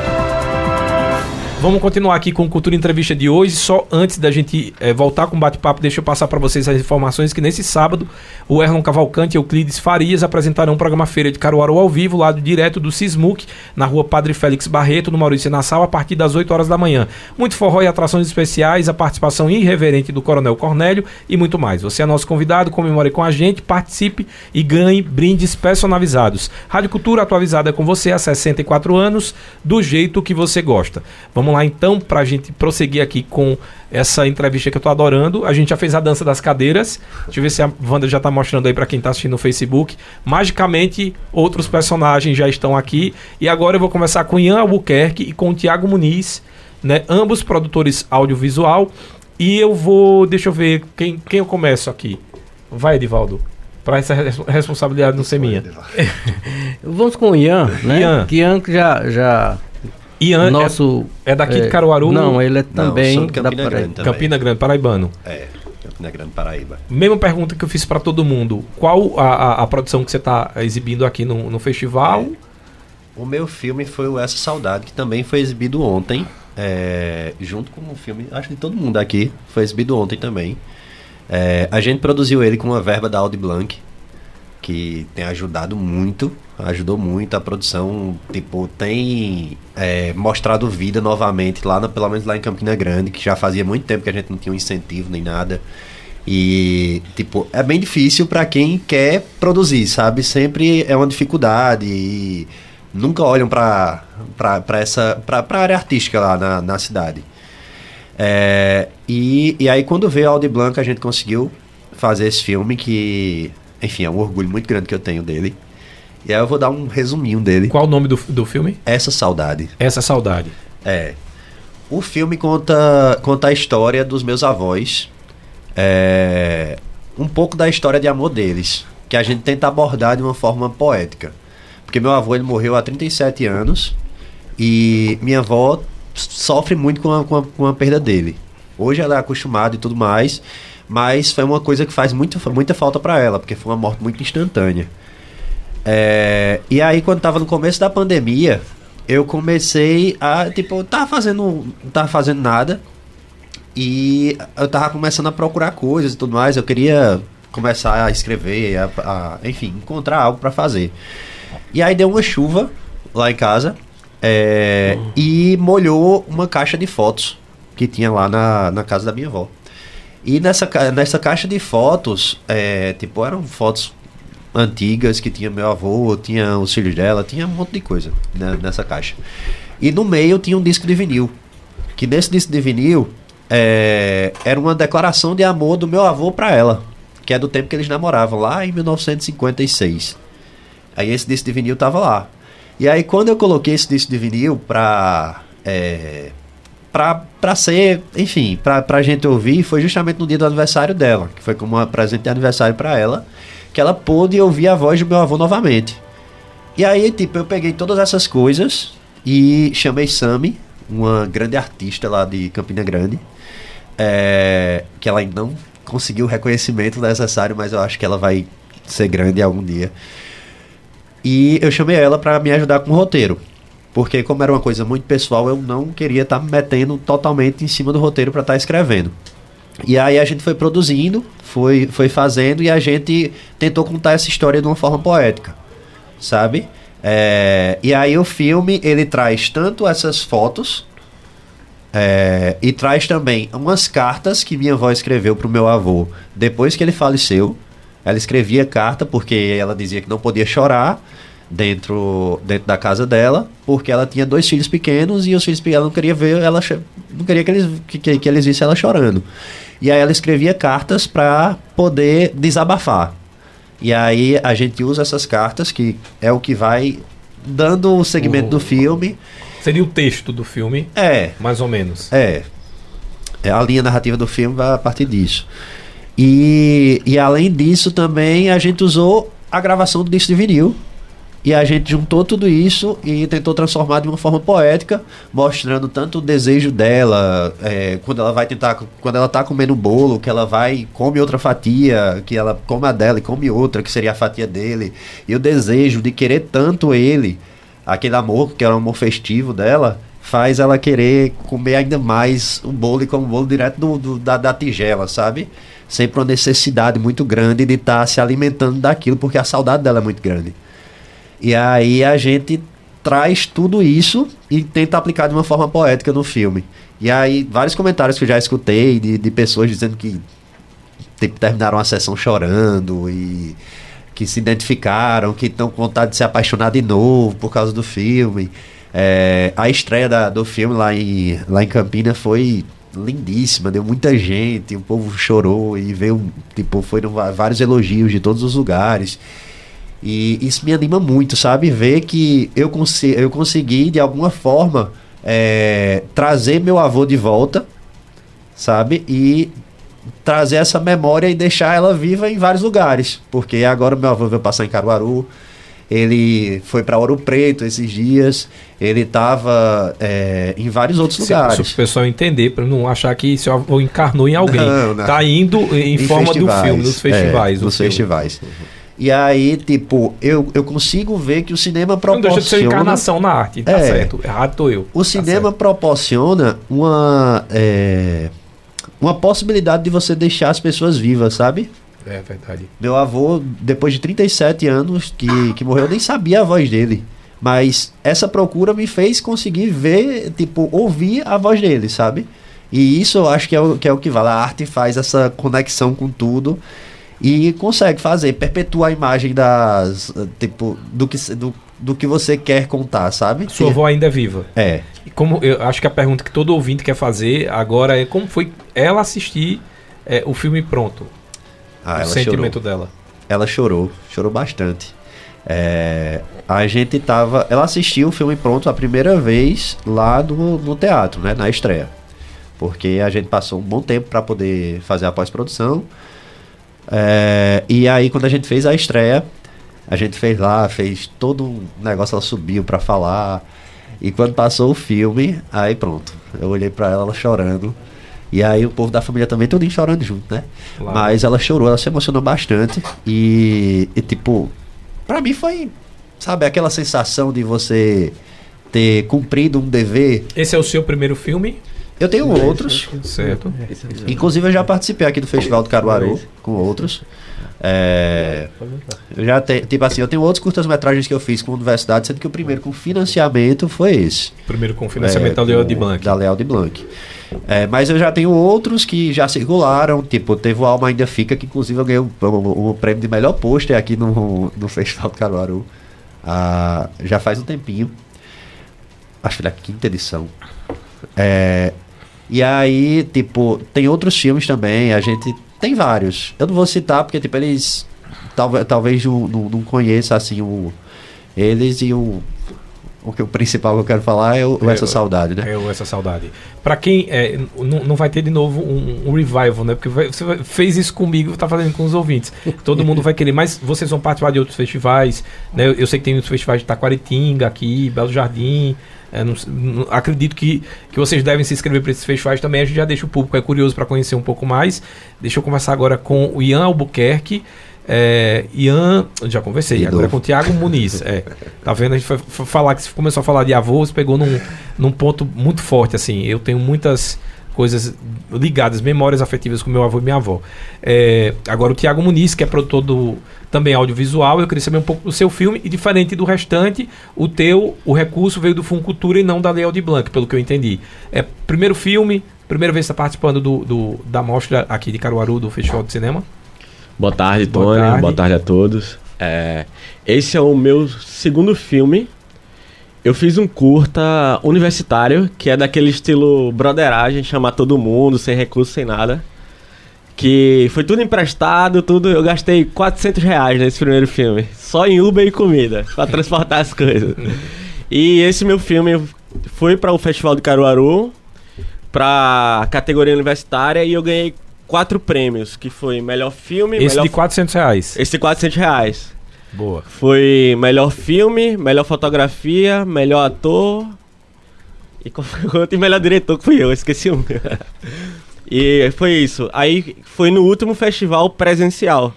Vamos continuar aqui com Cultura Entrevista de hoje. Só antes da gente eh, voltar com o bate-papo, deixa eu passar para vocês as informações que nesse sábado o Erlon Cavalcante e Euclides Farias apresentarão o programa Feira de Caruaru ao vivo, lá do direto do Sismuc, na rua Padre Félix Barreto, no Maurício Nassau, a partir das 8 horas da manhã. Muito forró e atrações especiais, a participação irreverente do Coronel Cornélio e muito mais. Você é nosso convidado, comemore com a gente, participe e ganhe brindes personalizados. Rádio Cultura atualizada com você há 64 anos, do jeito que você gosta. Vamos lá então para a gente prosseguir aqui com essa entrevista que eu tô adorando. A gente já fez a dança das cadeiras. Deixa eu ver se a Wanda já tá mostrando aí para quem tá assistindo no Facebook. Magicamente, outros personagens já estão aqui. E agora eu vou começar com Ian Albuquerque e com o Tiago Muniz, né? Ambos produtores audiovisual. E eu vou, deixa eu ver quem, quem eu começo aqui. Vai, Edivaldo. Para essa res- responsabilidade não ser minha. Vamos com o Ian, né? Ian. Que Ian que já, já Ian é- nosso é, daqui de Caruaru? Não, ele é Não, também da Campina Paraíba. Grande também. Campina Grande, paraibano. É, Campina Grande, Paraíba. Mesma pergunta que eu fiz para todo mundo. Qual a, a, a produção que você está exibindo aqui no, no festival? O meu filme foi o Essa Saudade, que também foi exibido ontem, é, junto com o filme, acho que de todo mundo aqui, foi exibido ontem também. É, a gente produziu ele com uma verba da Audi Blanc, que tem ajudado muito, ajudou muito a produção, tipo, tem é, mostrado vida novamente lá, na, pelo menos lá em Campina Grande, que já fazia muito tempo que a gente não tinha um incentivo nem nada. E, tipo, é bem difícil para quem quer produzir, sabe? Sempre é uma dificuldade e nunca olham pra essa pra, pra área artística lá na, na cidade. É, e, e aí quando veio a Audi Blanc a gente conseguiu fazer esse filme que, enfim, é um orgulho muito grande que eu tenho dele. E aí eu vou dar um resuminho dele. Qual o nome do, do filme? Essa Saudade. Essa Saudade. É. O filme conta, conta a história dos meus avós. É, um pouco da história de amor deles. Que a gente tenta abordar de uma forma poética. Porque meu avô ele morreu há 37 anos. E minha avó sofre muito com a, com a, com a perda dele. Hoje ela é acostumada e tudo mais. Mas foi uma coisa que faz muito, muita falta para ela. Porque foi uma morte muito instantânea. É, e aí, quando tava no começo da pandemia, eu comecei a, tipo, eu tava fazendo, não tava fazendo nada. E eu tava começando a procurar coisas e tudo mais. Eu queria começar a escrever, a, a- enfim, encontrar algo para fazer. E aí deu uma chuva lá em casa é, e molhou uma caixa de fotos que tinha lá na, na casa da minha avó. E nessa, nessa caixa de fotos, é, tipo, eram fotos antigas que tinha meu avô, tinha os filhos dela, tinha um monte de coisa né, nessa caixa. E no meio tinha um disco de vinil. Que nesse disco de vinil é, era uma declaração de amor do meu avô pra ela. Que é do tempo que eles namoravam, lá em 1956. Aí esse disco de vinil tava lá. E aí quando eu coloquei esse disco de vinil pra. É, pra, ser, enfim, pra, pra gente ouvir, foi justamente no dia do aniversário dela, que foi como um presente de aniversário pra ela, que ela pôde ouvir a voz do meu avô novamente. E aí, tipo, eu peguei todas essas coisas e chamei Sami, uma grande artista lá de Campina Grande, é, que ela ainda não conseguiu o reconhecimento necessário, mas eu acho que ela vai ser grande algum dia. E eu chamei ela pra me ajudar com o roteiro. Porque como era uma coisa muito pessoal, eu não queria estar me metendo totalmente em cima do roteiro pra estar escrevendo. E aí a gente foi produzindo, foi, foi fazendo e a gente tentou contar essa história de uma forma poética, sabe? É, e aí o filme ele traz tanto essas fotos é, e traz também umas cartas que minha avó escreveu pro meu avô depois que ele faleceu. Ela escrevia carta porque ela dizia que não podia chorar dentro, dentro da casa dela, porque ela tinha dois filhos pequenos e os filhos pequenos não queria ver ela não queria que eles que, que eles vissem ela chorando. E aí ela escrevia cartas para poder desabafar. E aí a gente usa essas cartas que é o que vai dando o segmento O- do filme. Seria o texto do filme, É, mais ou menos. é. É, A linha narrativa do filme vai a partir disso. E, e além disso, também a gente usou a gravação do disco de vinil. E a gente juntou tudo isso e tentou transformar de uma forma poética, mostrando tanto o desejo dela, é, quando ela vai tentar, quando ela tá comendo um bolo, que ela vai, come outra fatia, que ela come a dela e come outra, que seria a fatia dele, e o desejo de querer tanto ele, aquele amor, que era o amor festivo dela, faz ela querer comer ainda mais o bolo e comer o bolo direto do, do- da, da tigela, sabe? Sempre uma necessidade muito grande de estar se alimentando daquilo, porque a saudade dela é muito grande. E aí a gente traz tudo isso e tenta aplicar de uma forma poética no filme. E aí, vários comentários que eu já escutei de, de pessoas dizendo que tipo, terminaram a sessão chorando e que se identificaram, que estão com vontade de se apaixonar de novo por causa do filme. É, a estreia da- do filme lá em, lá em Campina foi lindíssima, deu muita gente, o povo chorou e veio, tipo, foram vários elogios de todos os lugares. E isso me anima muito, sabe? Ver que eu, consi eu consegui, de alguma forma, é, trazer meu avô de volta, sabe? E trazer essa memória e deixar ela viva em vários lugares. Porque agora meu avô veio passar em Caruaru, ele foi para Ouro Preto esses dias, ele estava em vários outros Se, se o lugares. pessoal entender, para não achar que seu avô encarnou em alguém. Não, não. Tá indo em, forma festivais, do filme, nos festivais. é, nos filme. festivais. E aí, tipo, eu, eu consigo ver que o cinema Não proporciona... deixa de ser encarnação na arte, tá É. certo. Errado tô eu. O Tá cinema certo. proporciona uma é, uma possibilidade de você deixar as pessoas vivas, sabe? É verdade. Meu avô, depois de 37 anos que, que morreu, eu nem sabia a voz dele. Mas essa procura me fez conseguir ver, tipo, ouvir a voz dele, sabe? E isso eu acho que é o que, é o que vale. A arte faz essa conexão com tudo e consegue fazer, perpetuar a imagem das. Tipo, do que, do, do que você quer contar, sabe? Sua avó ainda é viva. É. E como eu acho que a pergunta que todo ouvinte quer fazer agora é como foi ela assistir é, o filme pronto. Ah, o sentimento chorou. dela. Ela chorou, chorou bastante. É, a gente tava. Ela assistiu o filme pronto a primeira vez lá no, no teatro, né? Na estreia. Porque a gente passou um bom tempo para poder fazer a pós-produção. É, e aí, quando a gente fez a estreia, a gente fez lá, fez todo um negócio, ela subiu para falar. E quando passou o filme, aí pronto. Eu olhei para ela, ela chorando. E aí o povo da família também todo chorando junto, né? Claro. Mas ela chorou, ela se emocionou bastante. E, e, tipo, pra mim foi, sabe, aquela sensação de você ter cumprido um dever. Esse é o seu primeiro filme? Eu tenho outros. Certo. Inclusive eu já participei aqui do Festival do Caruaru com outros. É, eu já tenho, tipo assim, eu tenho outros curtas-metragens que eu fiz com a universidade, sendo que o primeiro com financiamento foi esse. Primeiro com financiamento É, da com- de Blanc. Da Leal de Blanc. É, mas eu já tenho outros que já circularam, tipo, teve o Alma Ainda Fica, que inclusive eu ganhei o, o- o prêmio de melhor pôster aqui no, no Festival do Caruaru. Ah, já faz um tempinho. Acho que da quinta edição. É, e aí, tipo, tem outros filmes também, a gente tem vários. Eu não vou citar porque, tipo, eles talvez, talvez não, não, não conheça, assim, o, eles e o, o, que, o principal que eu quero falar é o, o Essa É, Saudade, né? É o essa saudade. Pra quem é, não, não vai ter de novo um, um revival, né? Porque vai- você vai- fez isso comigo, tá fazendo com os ouvintes. Todo mundo vai querer, mas vocês vão participar de outros festivais, né? Eu, eu sei que tem outros festivais de Taquaritinga aqui, Belo Jardim. é, não não- acredito que, que vocês devem se inscrever para esses festivais também. A gente já deixa o público é curioso para conhecer um pouco mais. Deixa eu conversar agora com o Ian Albuquerque. É, Ian, já conversei, De agora é novo. com o Tiago Muniz. É, tá vendo? A gente foi, foi falar que começou a falar de avô, você pegou num, num ponto muito forte. Assim, eu tenho muitas coisas ligadas, memórias afetivas com meu avô e minha avó. É, agora o Tiago Muniz, que é produtor do também audiovisual, eu queria saber um pouco do seu filme e diferente do restante, o teu, o recurso veio do Fundo Cultura e não da Leal de Blanc, pelo que eu entendi. É primeiro filme, primeira vez que você está participando do, do- da mostra aqui de Caruaru do Festival de Cinema. Boa tarde, Boa Tony. tarde. Boa tarde a todos. É, esse é o meu segundo filme. Eu fiz um curta universitário, que é daquele estilo broderagem, chamar todo mundo, sem recurso, sem nada. Que foi tudo emprestado, tudo. Eu gastei 400 reais nesse primeiro filme. Só em Uber e comida, pra transportar as coisas. E esse meu filme foi para o Festival de Caruaru, pra categoria universitária, e eu ganhei quatro prêmios, que foi melhor filme, Esse melhor de 400 reais. esse de 400 reais. Boa. Foi melhor filme, melhor fotografia, melhor ator. E qual foi o outro? E melhor diretor que fui eu, esqueci um. e foi isso. Aí foi no último festival presencial.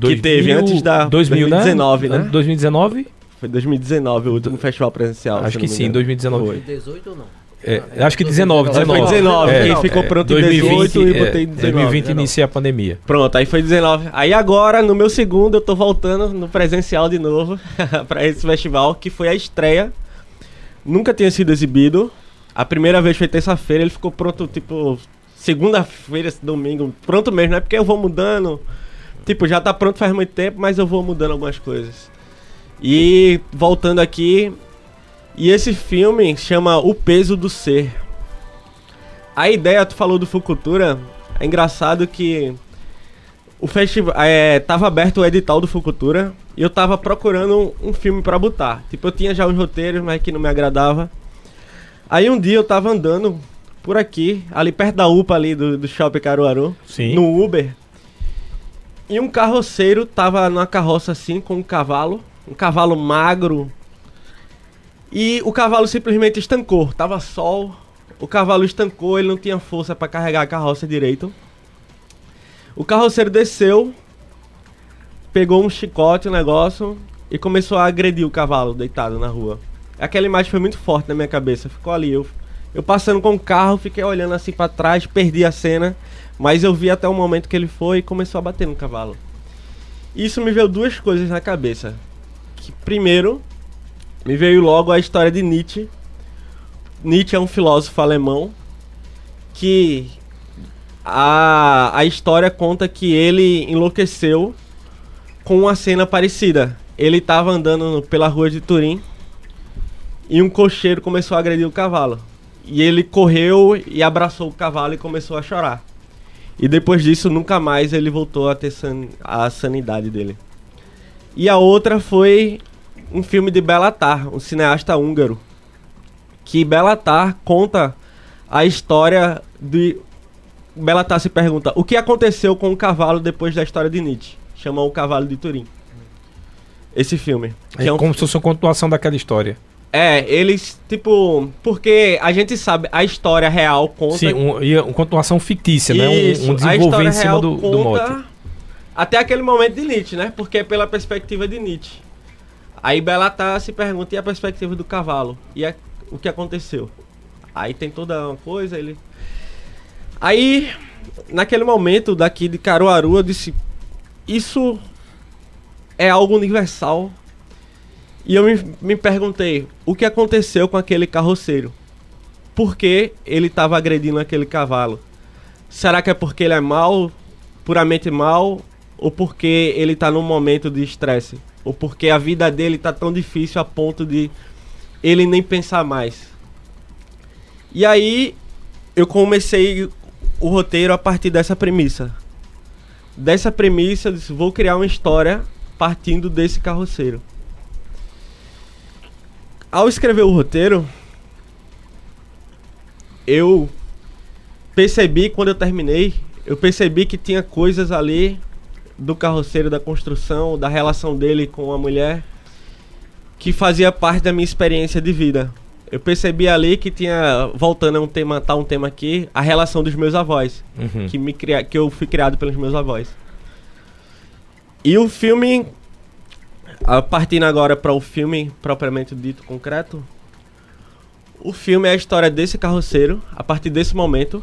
Que teve antes da 2000, 2019, né? 2019? Foi 2019 o último festival presencial. Acho que sim, engano. 2019. Foi. 18 ou não? É, acho que 19, Aí 19. foi 19, É, ficou é, pronto em 18 e botei 19. 2020 19. inicia a pandemia. Pronto, aí foi 19. Aí agora, no meu segundo, eu tô voltando no presencial de novo pra esse festival, que foi a estreia. Nunca tinha sido exibido. A primeira vez foi terça-feira, ele ficou pronto, tipo, segunda-feira, domingo. Pronto mesmo, não é porque eu vou mudando. Tipo, já tá pronto faz muito tempo, mas eu vou mudando algumas coisas. E voltando aqui, e esse filme chama O Peso do Ser. A ideia, tu falou do Fucultura, é engraçado que o festival é, tava aberto o edital do Fucultura e eu tava procurando um, um filme pra botar. Tipo, eu tinha já os roteiros, mas que não me agradava. Aí um dia eu tava andando por aqui, ali perto da UPA ali do, do Shopping Caruaru, Sim. no Uber. E um carroceiro tava numa carroça assim com um cavalo, um cavalo magro. E o cavalo simplesmente estancou, tava sol, o cavalo estancou, ele não tinha força pra carregar a carroça direito. O carroceiro desceu, pegou um chicote, um negócio, e começou a agredir o cavalo deitado na rua. Aquela imagem foi muito forte na minha cabeça, ficou ali. Eu, eu passando com o carro, fiquei olhando assim pra trás, perdi a cena, mas eu vi até o momento que ele foi e começou a bater no cavalo. Isso me veio duas coisas na cabeça. Que, primeiro, me veio logo a história de Nietzsche. Nietzsche é um filósofo alemão que a, a história conta que ele enlouqueceu com uma cena parecida. Ele estava andando pela rua de Turim e um cocheiro começou a agredir o cavalo. E ele correu e abraçou o cavalo e começou a chorar. E depois disso, nunca mais ele voltou a ter san a sanidade dele. E a outra foi um filme de Belatar, um cineasta húngaro. Que Belatar conta a história de. Belatar se pergunta o que aconteceu com o cavalo depois da história de Nietzsche. Chamou o Cavalo de Turim. Esse filme. É é um como se fosse uma continuação daquela história. é, eles, tipo, porque a gente sabe, a história real conta. Sim, um, e uma continuação fictícia, né? Isso, Um, um a desenvolver em cima real do, do mote. Até aquele momento de Nietzsche, né? Porque é pela perspectiva de Nietzsche. Aí Belatar se pergunta e a perspectiva do cavalo. E o que aconteceu? Aí tem toda uma coisa, ele. Aí, naquele momento daqui de Caruaru, eu disse. isso é algo universal. E eu me, me perguntei, o que aconteceu com aquele carroceiro? Por que ele estava agredindo aquele cavalo? Será que é porque ele é mal, puramente mal, ou porque ele está num momento de estresse? Ou porque a vida dele está tão difícil a ponto de ele nem pensar mais? E aí eu comecei o roteiro a partir dessa premissa. Dessa premissa, eu disse, vou criar uma história partindo desse carroceiro. Ao escrever o roteiro, eu percebi quando eu terminei, eu percebi que tinha coisas ali do carroceiro da construção, da relação dele com a mulher, que fazia parte da minha experiência de vida. Eu percebi ali que tinha, voltando a um tema, tá um tema aqui, a relação dos meus avós, Uhum. que, me cria, que eu fui criado pelos meus avós. E o filme, a partindo agora para o filme propriamente dito concreto, o filme é a história desse carroceiro, a partir desse momento,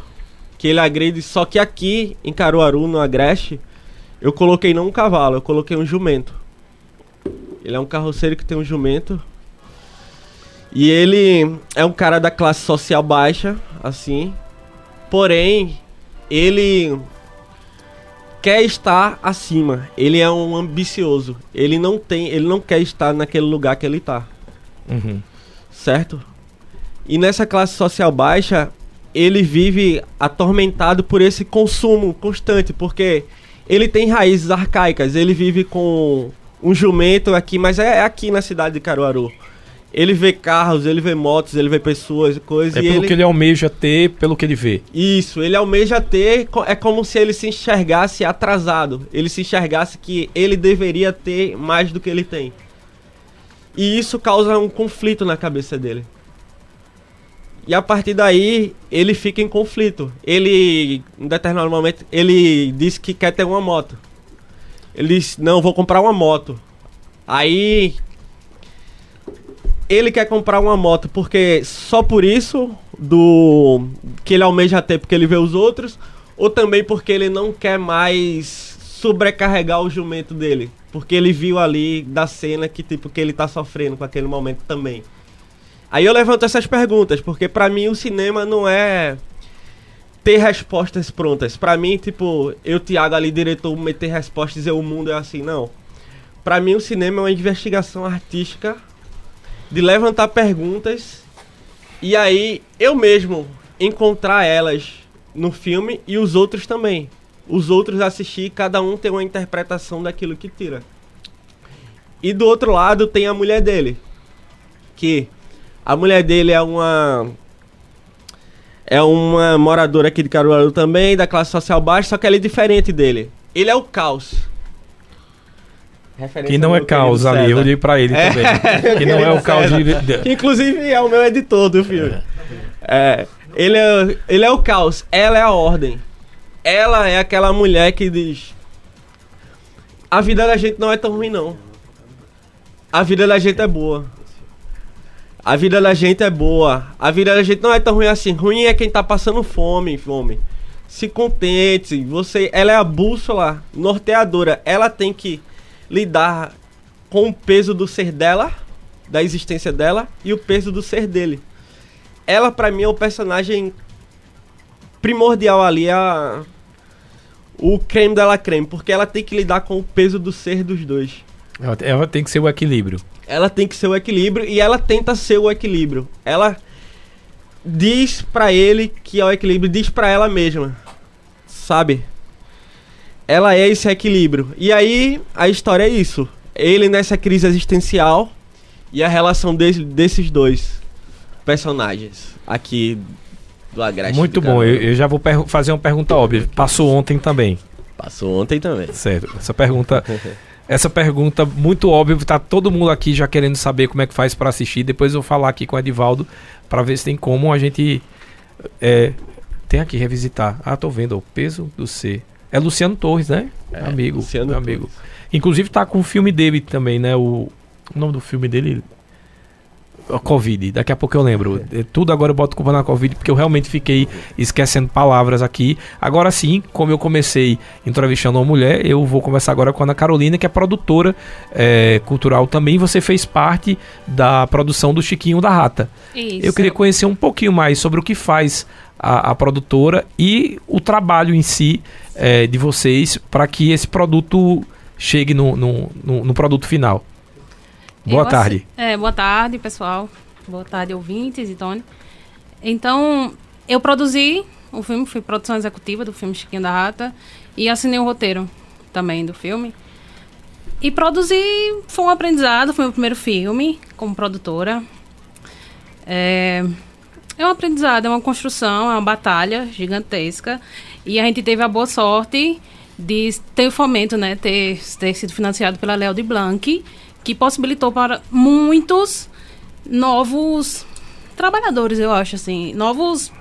que ele agride, só que aqui em Caruaru, no Agreste, eu coloquei não um cavalo, eu coloquei um jumento. Ele é um carroceiro que tem um jumento. E ele é um cara da classe social baixa, assim. Porém, ele quer estar acima. Ele é um ambicioso. Ele não tem, ele não quer estar naquele lugar que ele tá, Uhum. certo? E nessa classe social baixa, ele vive atormentado por esse consumo constante, porque ele tem raízes arcaicas. Ele vive com um jumento aqui, mas é aqui na cidade de Caruaru. Ele vê carros, ele vê motos, ele vê pessoas, coisas. É e pelo ele... que ele almeja ter, pelo que ele vê. Isso, ele almeja ter. É como se ele se enxergasse atrasado. Ele se enxergasse que ele deveria ter mais do que ele tem. E isso causa um conflito na cabeça dele. E a partir daí, ele fica em conflito. Ele, em determinado momento, ele diz que quer ter uma moto. Ele diz, não, vou comprar uma moto. Aí, ele quer comprar uma moto porque só por isso do que ele almeja ter porque ele vê os outros ou também porque ele não quer mais sobrecarregar o jumento dele, porque ele viu ali da cena que tipo que ele tá sofrendo com aquele momento também. Aí eu levanto essas perguntas, porque pra mim o cinema não é ter respostas prontas. Pra mim, tipo, eu, Thiago, ali, diretor, meter respostas e dizer o mundo é assim, não. Pra mim o cinema é uma investigação artística de levantar perguntas e aí eu mesmo encontrar elas no filme e os outros também. Os outros assistir, cada um tem uma interpretação daquilo que tira. E do outro lado tem a mulher dele, que a mulher dele é uma é uma moradora aqui de Caruaru também, da classe social baixa, só que ela é diferente dele. Ele é o caos. Referência Que não é caos ali, eu olhei pra ele É. também. Que não é o caos de. de- Que, Inclusive é o meu editor do filme. É, ele, é, ele é o caos, ela é a ordem. Ela é aquela mulher que diz: A vida da gente não é tão ruim, não. A vida da gente é boa. A vida da gente é boa. A vida da gente não é tão ruim assim. Ruim é quem tá passando fome, fome. Se contente. Você, ela é a bússola norteadora. Ela tem que lidar com o peso do ser dela, da existência dela e o peso do ser dele. Ela pra mim é o personagem primordial ali, é a o creme dela creme, porque ela tem que lidar com o peso do ser dos dois. Ela tem que ser o equilíbrio. Ela tem que ser o equilíbrio e ela tenta ser o equilíbrio. Ela diz pra ele que é o equilíbrio, diz pra ela mesma. Sabe? Ela é esse equilíbrio. E aí a história é isso. Ele nessa crise existencial e a relação desse- desses dois personagens aqui do Agreste. Muito do bom, eu, eu já vou fazer uma pergunta óbvia. Passou ontem também. Passou ontem também. Certo. Essa pergunta. Essa pergunta muito óbvia, tá todo mundo aqui já querendo saber como é que faz pra assistir. Depois eu vou falar aqui com o Edivaldo pra ver se tem como a gente é, tem aqui revisitar. Ah, tô vendo, o peso do ser. É Luciano Torres, né? É, amigo, Luciano meu amigo. Torres. Inclusive tá com o filme dele também, né? O, o nome do filme dele a Covid, daqui a pouco eu lembro. É, Tudo agora eu boto culpa na Covid, porque eu realmente fiquei esquecendo palavras aqui. Agora sim, como eu comecei entrevistando uma mulher, eu vou começar agora com a Ana Carolina, que é produtora é, cultural também. Você fez parte da produção do Chiquinho da Rata. Isso. Eu queria conhecer um pouquinho mais sobre o que faz a, a produtora e o trabalho em si é, de vocês para que esse produto chegue no, no, no- no produto final. Boa Eu, tarde. É, boa tarde, pessoal. Boa tarde, ouvintes e Tony. Então, eu produzi o filme, fui produção executiva do filme Chiquinho da Rata e assinei o roteiro também do filme. E produzir foi um aprendizado, foi o meu primeiro filme como produtora. É, é um aprendizado, é uma construção, é uma batalha gigantesca. E a gente teve a boa sorte de ter o fomento, né? Ter, ter sido financiado pela Léo de Blanc, que possibilitou para muitos novos trabalhadores, eu acho, assim. Novos.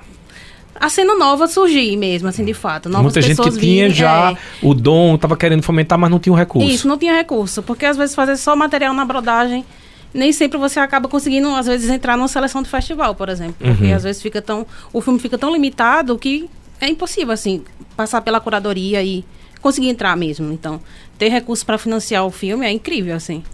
A cena nova surgir mesmo, assim, de fato. Novas Muita gente que tinha virem, já é. o dom, estava querendo fomentar, mas não tinha o recurso. Isso, não tinha recurso. Porque às vezes fazer só material na brodagem, nem sempre você acaba conseguindo, às vezes, entrar numa seleção de festival, por exemplo. Porque Uhum. às vezes fica tão. O filme fica tão limitado que é impossível, assim, passar pela curadoria e conseguir entrar mesmo. Então, ter recurso para financiar o filme é incrível, assim.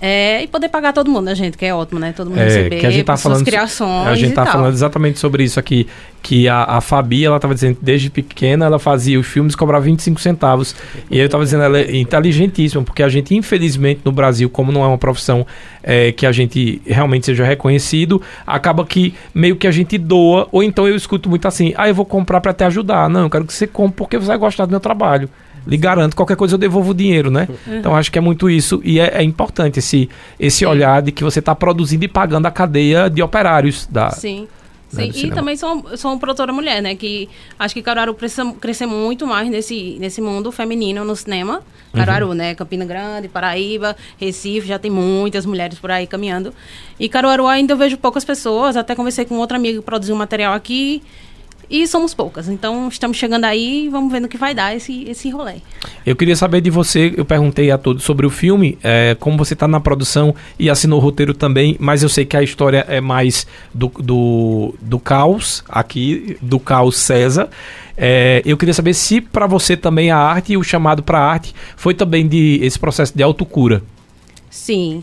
É, e poder pagar todo mundo, né, gente? Que é ótimo, né? Todo mundo É, receber que a gente tá por suas falando, criações. a gente tá tal. falando exatamente sobre isso aqui, que a, a Fabi, ela tava dizendo, desde pequena ela fazia os filmes, cobrava 25 centavos, e eu tava dizendo, ela é inteligentíssima, porque a gente, infelizmente, no Brasil, como não é uma profissão é, que a gente realmente seja reconhecido, acaba que meio que a gente doa, ou então eu escuto muito assim, ah, eu vou comprar pra te ajudar, não, eu quero que você compre porque você vai gostar do meu trabalho. Lhe garanto, qualquer coisa eu devolvo o dinheiro, né? Então acho que é muito isso e é, é importante esse, esse olhar de que você está produzindo e pagando a cadeia de operários da. Sim. né, Sim, do e também sou, sou uma produtora mulher, né? Que acho que Caruaru precisa crescer muito mais nesse, nesse mundo feminino no cinema. Caruaru, né? Campina Grande, Paraíba, Recife, já tem muitas mulheres por aí caminhando. E Caruaru ainda eu vejo poucas pessoas. Até conversei com outra amiga que produziu um material aqui. E somos poucas. Então estamos chegando aí e vamos vendo o que vai dar esse, esse rolê. Eu queria saber de você, eu perguntei a todos sobre o filme, é, como você está na produção e assinou o roteiro também, mas eu sei que a história é mais do, do, do caos, aqui, do caos César. É, eu queria saber se para você também a arte e o chamado para arte foi também de esse processo de autocura. Sim.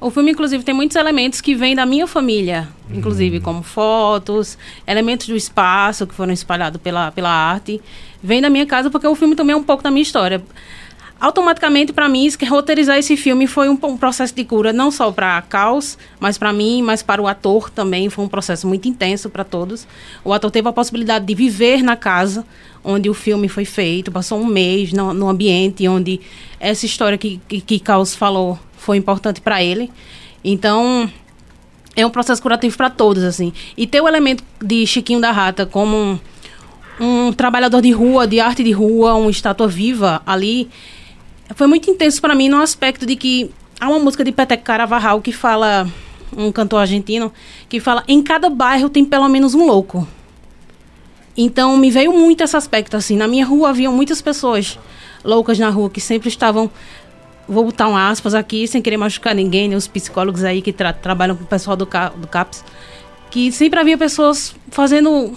O filme, inclusive, tem muitos elementos que vêm da minha família, inclusive como fotos, elementos do espaço que foram espalhados pela, pela arte. Vem da minha casa porque o filme também é um pouco da minha história. Automaticamente, para mim, que roteirizar esse filme foi um, um processo de cura, não só para Caos, mas para mim, mas para o ator também. Foi um processo muito intenso para todos. O ator teve a possibilidade de viver na casa onde o filme foi feito, passou um mês no, no ambiente onde essa história que, que, que Caos falou foi importante para ele. Então, é um processo curativo para todos, assim. E ter o elemento de Chiquinho da Rata como um, um trabalhador de rua, de arte de rua, uma estátua viva ali, foi muito intenso para mim no aspecto de que há uma música de Peteco Caravaggio que fala, um cantor argentino, que fala, em cada bairro tem pelo menos um louco. Então me veio muito esse aspecto, assim. Na minha rua havia muitas pessoas loucas na rua que sempre estavam vou botar um aspas aqui, sem querer machucar ninguém, né, os psicólogos aí que tra trabalham com o pessoal do, Ca do CAPS, que sempre havia pessoas fazendo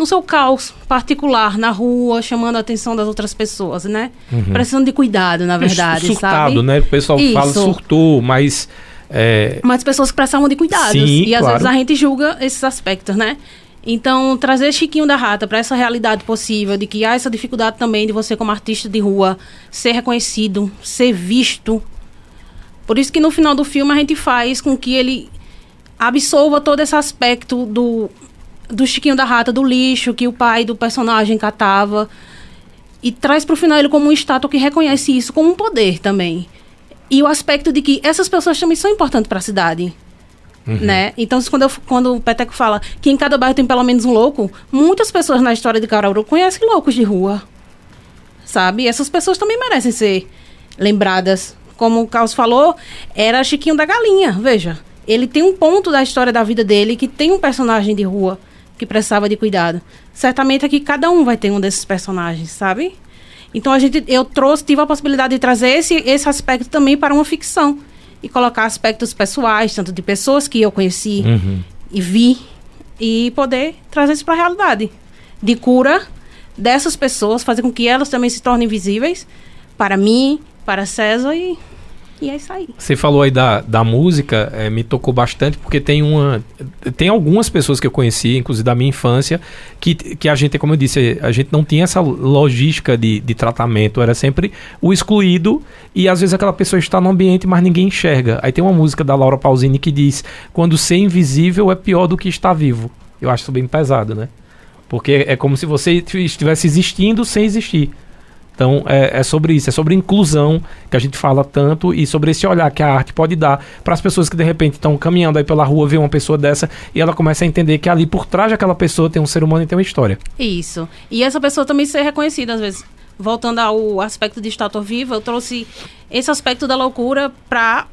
no seu caos particular, na rua, chamando a atenção das outras pessoas, né? Precisando de cuidado, na verdade, Surtado, sabe? né? O pessoal fala Isso. surtou, mas. é, Mas pessoas precisavam de cuidados. Sim, e às claro. vezes a gente julga esses aspectos, né? Então, trazer Chiquinho da Rata para essa realidade possível, de que há essa dificuldade também de você, como artista de rua, ser reconhecido, ser visto. Por isso que no final do filme a gente faz com que ele absolva todo esse aspecto do, do Chiquinho da Rata, do lixo que o pai do personagem catava. E traz para o final ele como uma estátua que reconhece isso como um poder também. E o aspecto de que essas pessoas também são importantes para a cidade. Né? Então, quando, eu- quando o Peteco fala que em cada bairro tem pelo menos um louco, muitas pessoas na história de Caruaru conhecem loucos de rua. Sabe? E essas pessoas também merecem ser lembradas. Como o Carlos falou, era Chiquinho da Galinha. Veja, ele tem um ponto da história da vida dele que tem um personagem de rua que precisava de cuidado. Certamente aqui cada um vai ter um desses personagens, sabe? Então a gente, eu trouxe, tive a possibilidade de trazer esse, esse aspecto também para uma ficção. e colocar aspectos pessoais, tanto de pessoas que eu conheci Uhum. e vi, e poder trazer isso para a realidade. De cura dessas pessoas, fazer com que elas também se tornem visíveis para mim, para César e, e é isso aí. Você falou aí da, da música, eh, me tocou bastante, porque tem uma. Tem algumas pessoas que eu conheci, inclusive da minha infância, que, que a gente, como eu disse, a gente não tinha essa logística de, de tratamento, era sempre o excluído, e às vezes aquela pessoa está no ambiente, mas ninguém enxerga. Aí tem uma música da Laura Pausini que diz: quando ser invisível é pior do que estar vivo. Eu acho isso bem pesado, né? Porque é como se você estivesse existindo sem existir. Então é, é sobre isso, é sobre inclusão que a gente fala tanto e sobre esse olhar que a arte pode dar para as pessoas que de repente estão caminhando aí pela rua, vê uma pessoa dessa e ela começa a entender que ali por trás daquela pessoa tem um ser humano e tem uma história. Isso. E essa pessoa também ser reconhecida, às vezes. Voltando ao aspecto de estátua viva, eu trouxe esse aspecto da loucura para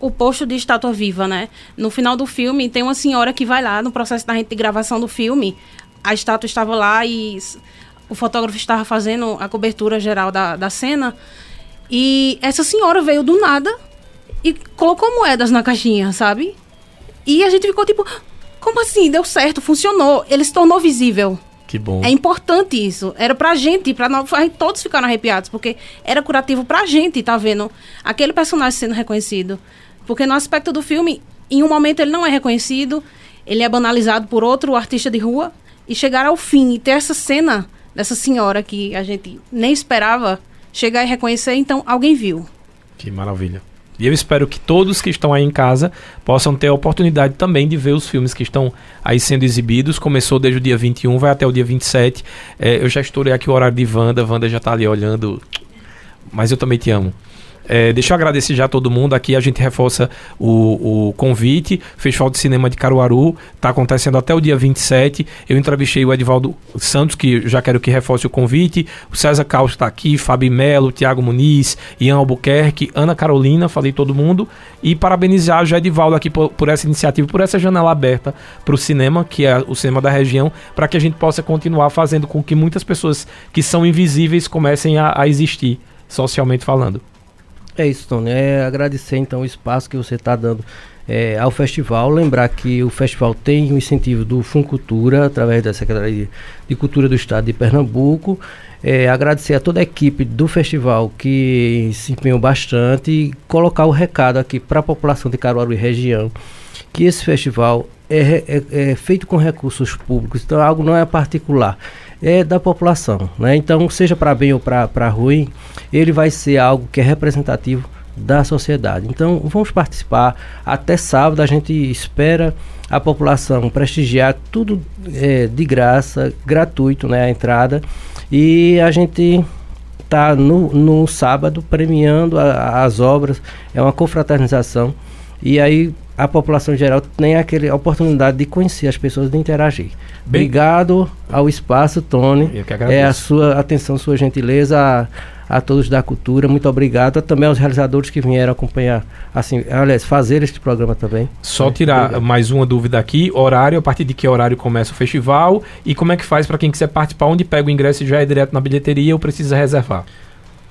o posto de estátua viva, né? No final do filme, tem uma senhora que vai lá no processo da gravação do filme. A estátua estava lá e o fotógrafo estava fazendo a cobertura geral da, da cena. E essa senhora veio do nada e colocou moedas na caixinha, sabe? E a gente ficou tipo, como assim? Deu certo, funcionou. Ele se tornou visível. Que bom. É importante isso. Era pra gente, pra nós, todos ficaram arrepiados, porque era curativo pra gente tá vendo aquele personagem sendo reconhecido. Porque no aspecto do filme, em um momento ele não é reconhecido, ele é banalizado por outro artista de rua, e chegar ao fim e ter essa cena dessa senhora que a gente nem esperava chegar e reconhecer, então alguém viu. Que maravilha. E eu espero que todos que estão aí em casa possam ter a oportunidade também de ver os filmes que estão aí sendo exibidos. Começou desde o dia 21, vai até o dia 27. É, eu já estourei aqui o horário de Wanda. Wanda já tá ali olhando. Mas eu também te amo. É, deixa eu agradecer já todo mundo. Aqui a gente reforça o, o convite. Festival de Cinema de Caruaru está acontecendo até o dia 27. Eu entrevistei o Edivaldo Santos, que já quero que reforce o convite. O César Caos está aqui, Fabi Melo, Tiago Muniz, Ian Albuquerque, Ana Carolina, falei todo mundo. E parabenizar o Edivaldo aqui por, por essa iniciativa, por essa janela aberta para o cinema, que é o cinema da região, para que a gente possa continuar fazendo com que muitas pessoas que são invisíveis comecem a, a existir, socialmente falando. É isso, Tony. É agradecer então o espaço que você está dando é, ao festival. Lembrar que o festival tem o incentivo do Funcultura, através da Secretaria de Cultura do Estado de Pernambuco. É, agradecer a toda a equipe do festival que se empenhou bastante e colocar o recado aqui para a população de Caruaru e região que esse festival é, é- é feito com recursos públicos, então algo não é particular, é da população. Né? Então, seja para bem ou para ruim, ele vai ser algo que é representativo da sociedade. Então, vamos participar. Até sábado a gente espera a população prestigiar tudo é, de graça, gratuito, né, a entrada. E a gente tá no, no sábado premiando a- as obras, é uma confraternização. E aí a população em geral tem aquele, a oportunidade de conhecer as pessoas, de interagir. Bem- Obrigado ao espaço, Tony. Eu que É a agradeço. sua atenção, sua gentileza a, a todos da cultura. Muito obrigado. Também aos realizadores que vieram acompanhar, assim, aliás, fazer este programa também. Só É, tirar obrigado. mais uma dúvida aqui: horário, a partir de que horário começa o festival e como é que faz para quem quiser participar? Onde pega o ingresso e já é direto na bilheteria ou precisa reservar?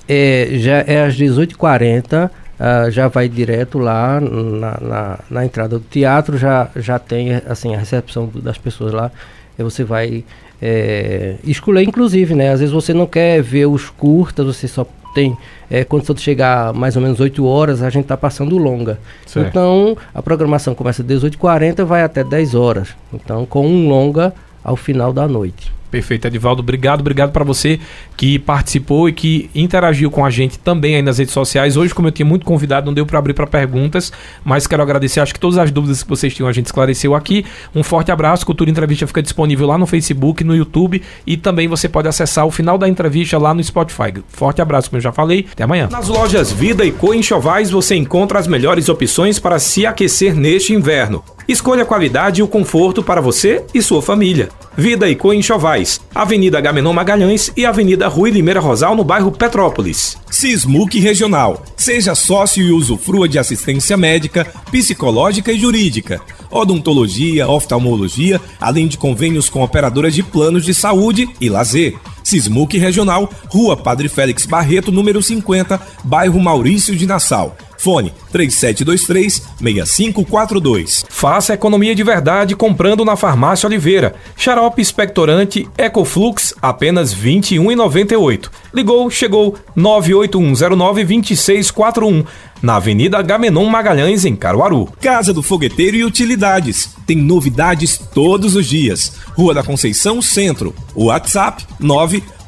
É, já é às 18h40, ah, já vai direto lá na, na, na entrada do teatro, já, já tem assim, a recepção das pessoas lá. E você vai é, escolher, inclusive, né? Às vezes você não quer ver os curtas, você só tem é, condição de chegar mais ou menos 8 horas, a gente está passando longa. Certo. Então, a programação começa às 18h40 vai até 10 horas. Então, com um longa ao final da noite. Perfeito, Edivaldo. Obrigado, obrigado para você que participou e que interagiu com a gente também aí nas redes sociais. Hoje, como eu tinha muito convidado, não deu para abrir para perguntas, mas quero agradecer. Acho que todas as dúvidas que vocês tinham a gente esclareceu aqui. Um forte abraço. Cultura Entrevista fica disponível lá no Facebook, no YouTube e também você pode acessar o final da entrevista lá no Spotify. Forte abraço, como eu já falei. Até amanhã. Nas lojas Vida e Co Enxovais você encontra as melhores opções para se aquecer neste inverno. Escolha a qualidade e o conforto para você e sua família. Vida e Co Enxovais, Avenida Gamenon Magalhães e Avenida Rui Limeira Rosal, no bairro Petrópolis. Sismuc Regional. Seja sócio e usufrua de assistência médica, psicológica e jurídica, odontologia, oftalmologia, além de convênios com operadoras de planos de saúde e lazer. Sismuc Regional, Rua Padre Félix Barreto, número 50, bairro Maurício de Nassau. Fone 3723-6542. Faça economia de verdade comprando na Farmácia Oliveira. Xarope expectorante Ecoflux, apenas R$ 21,98. Ligou, chegou 981092641. Na Avenida Gamenon Magalhães, em Caruaru. Casa do Fogueteiro e Utilidades. Tem novidades todos os dias. Rua da Conceição Centro. WhatsApp 9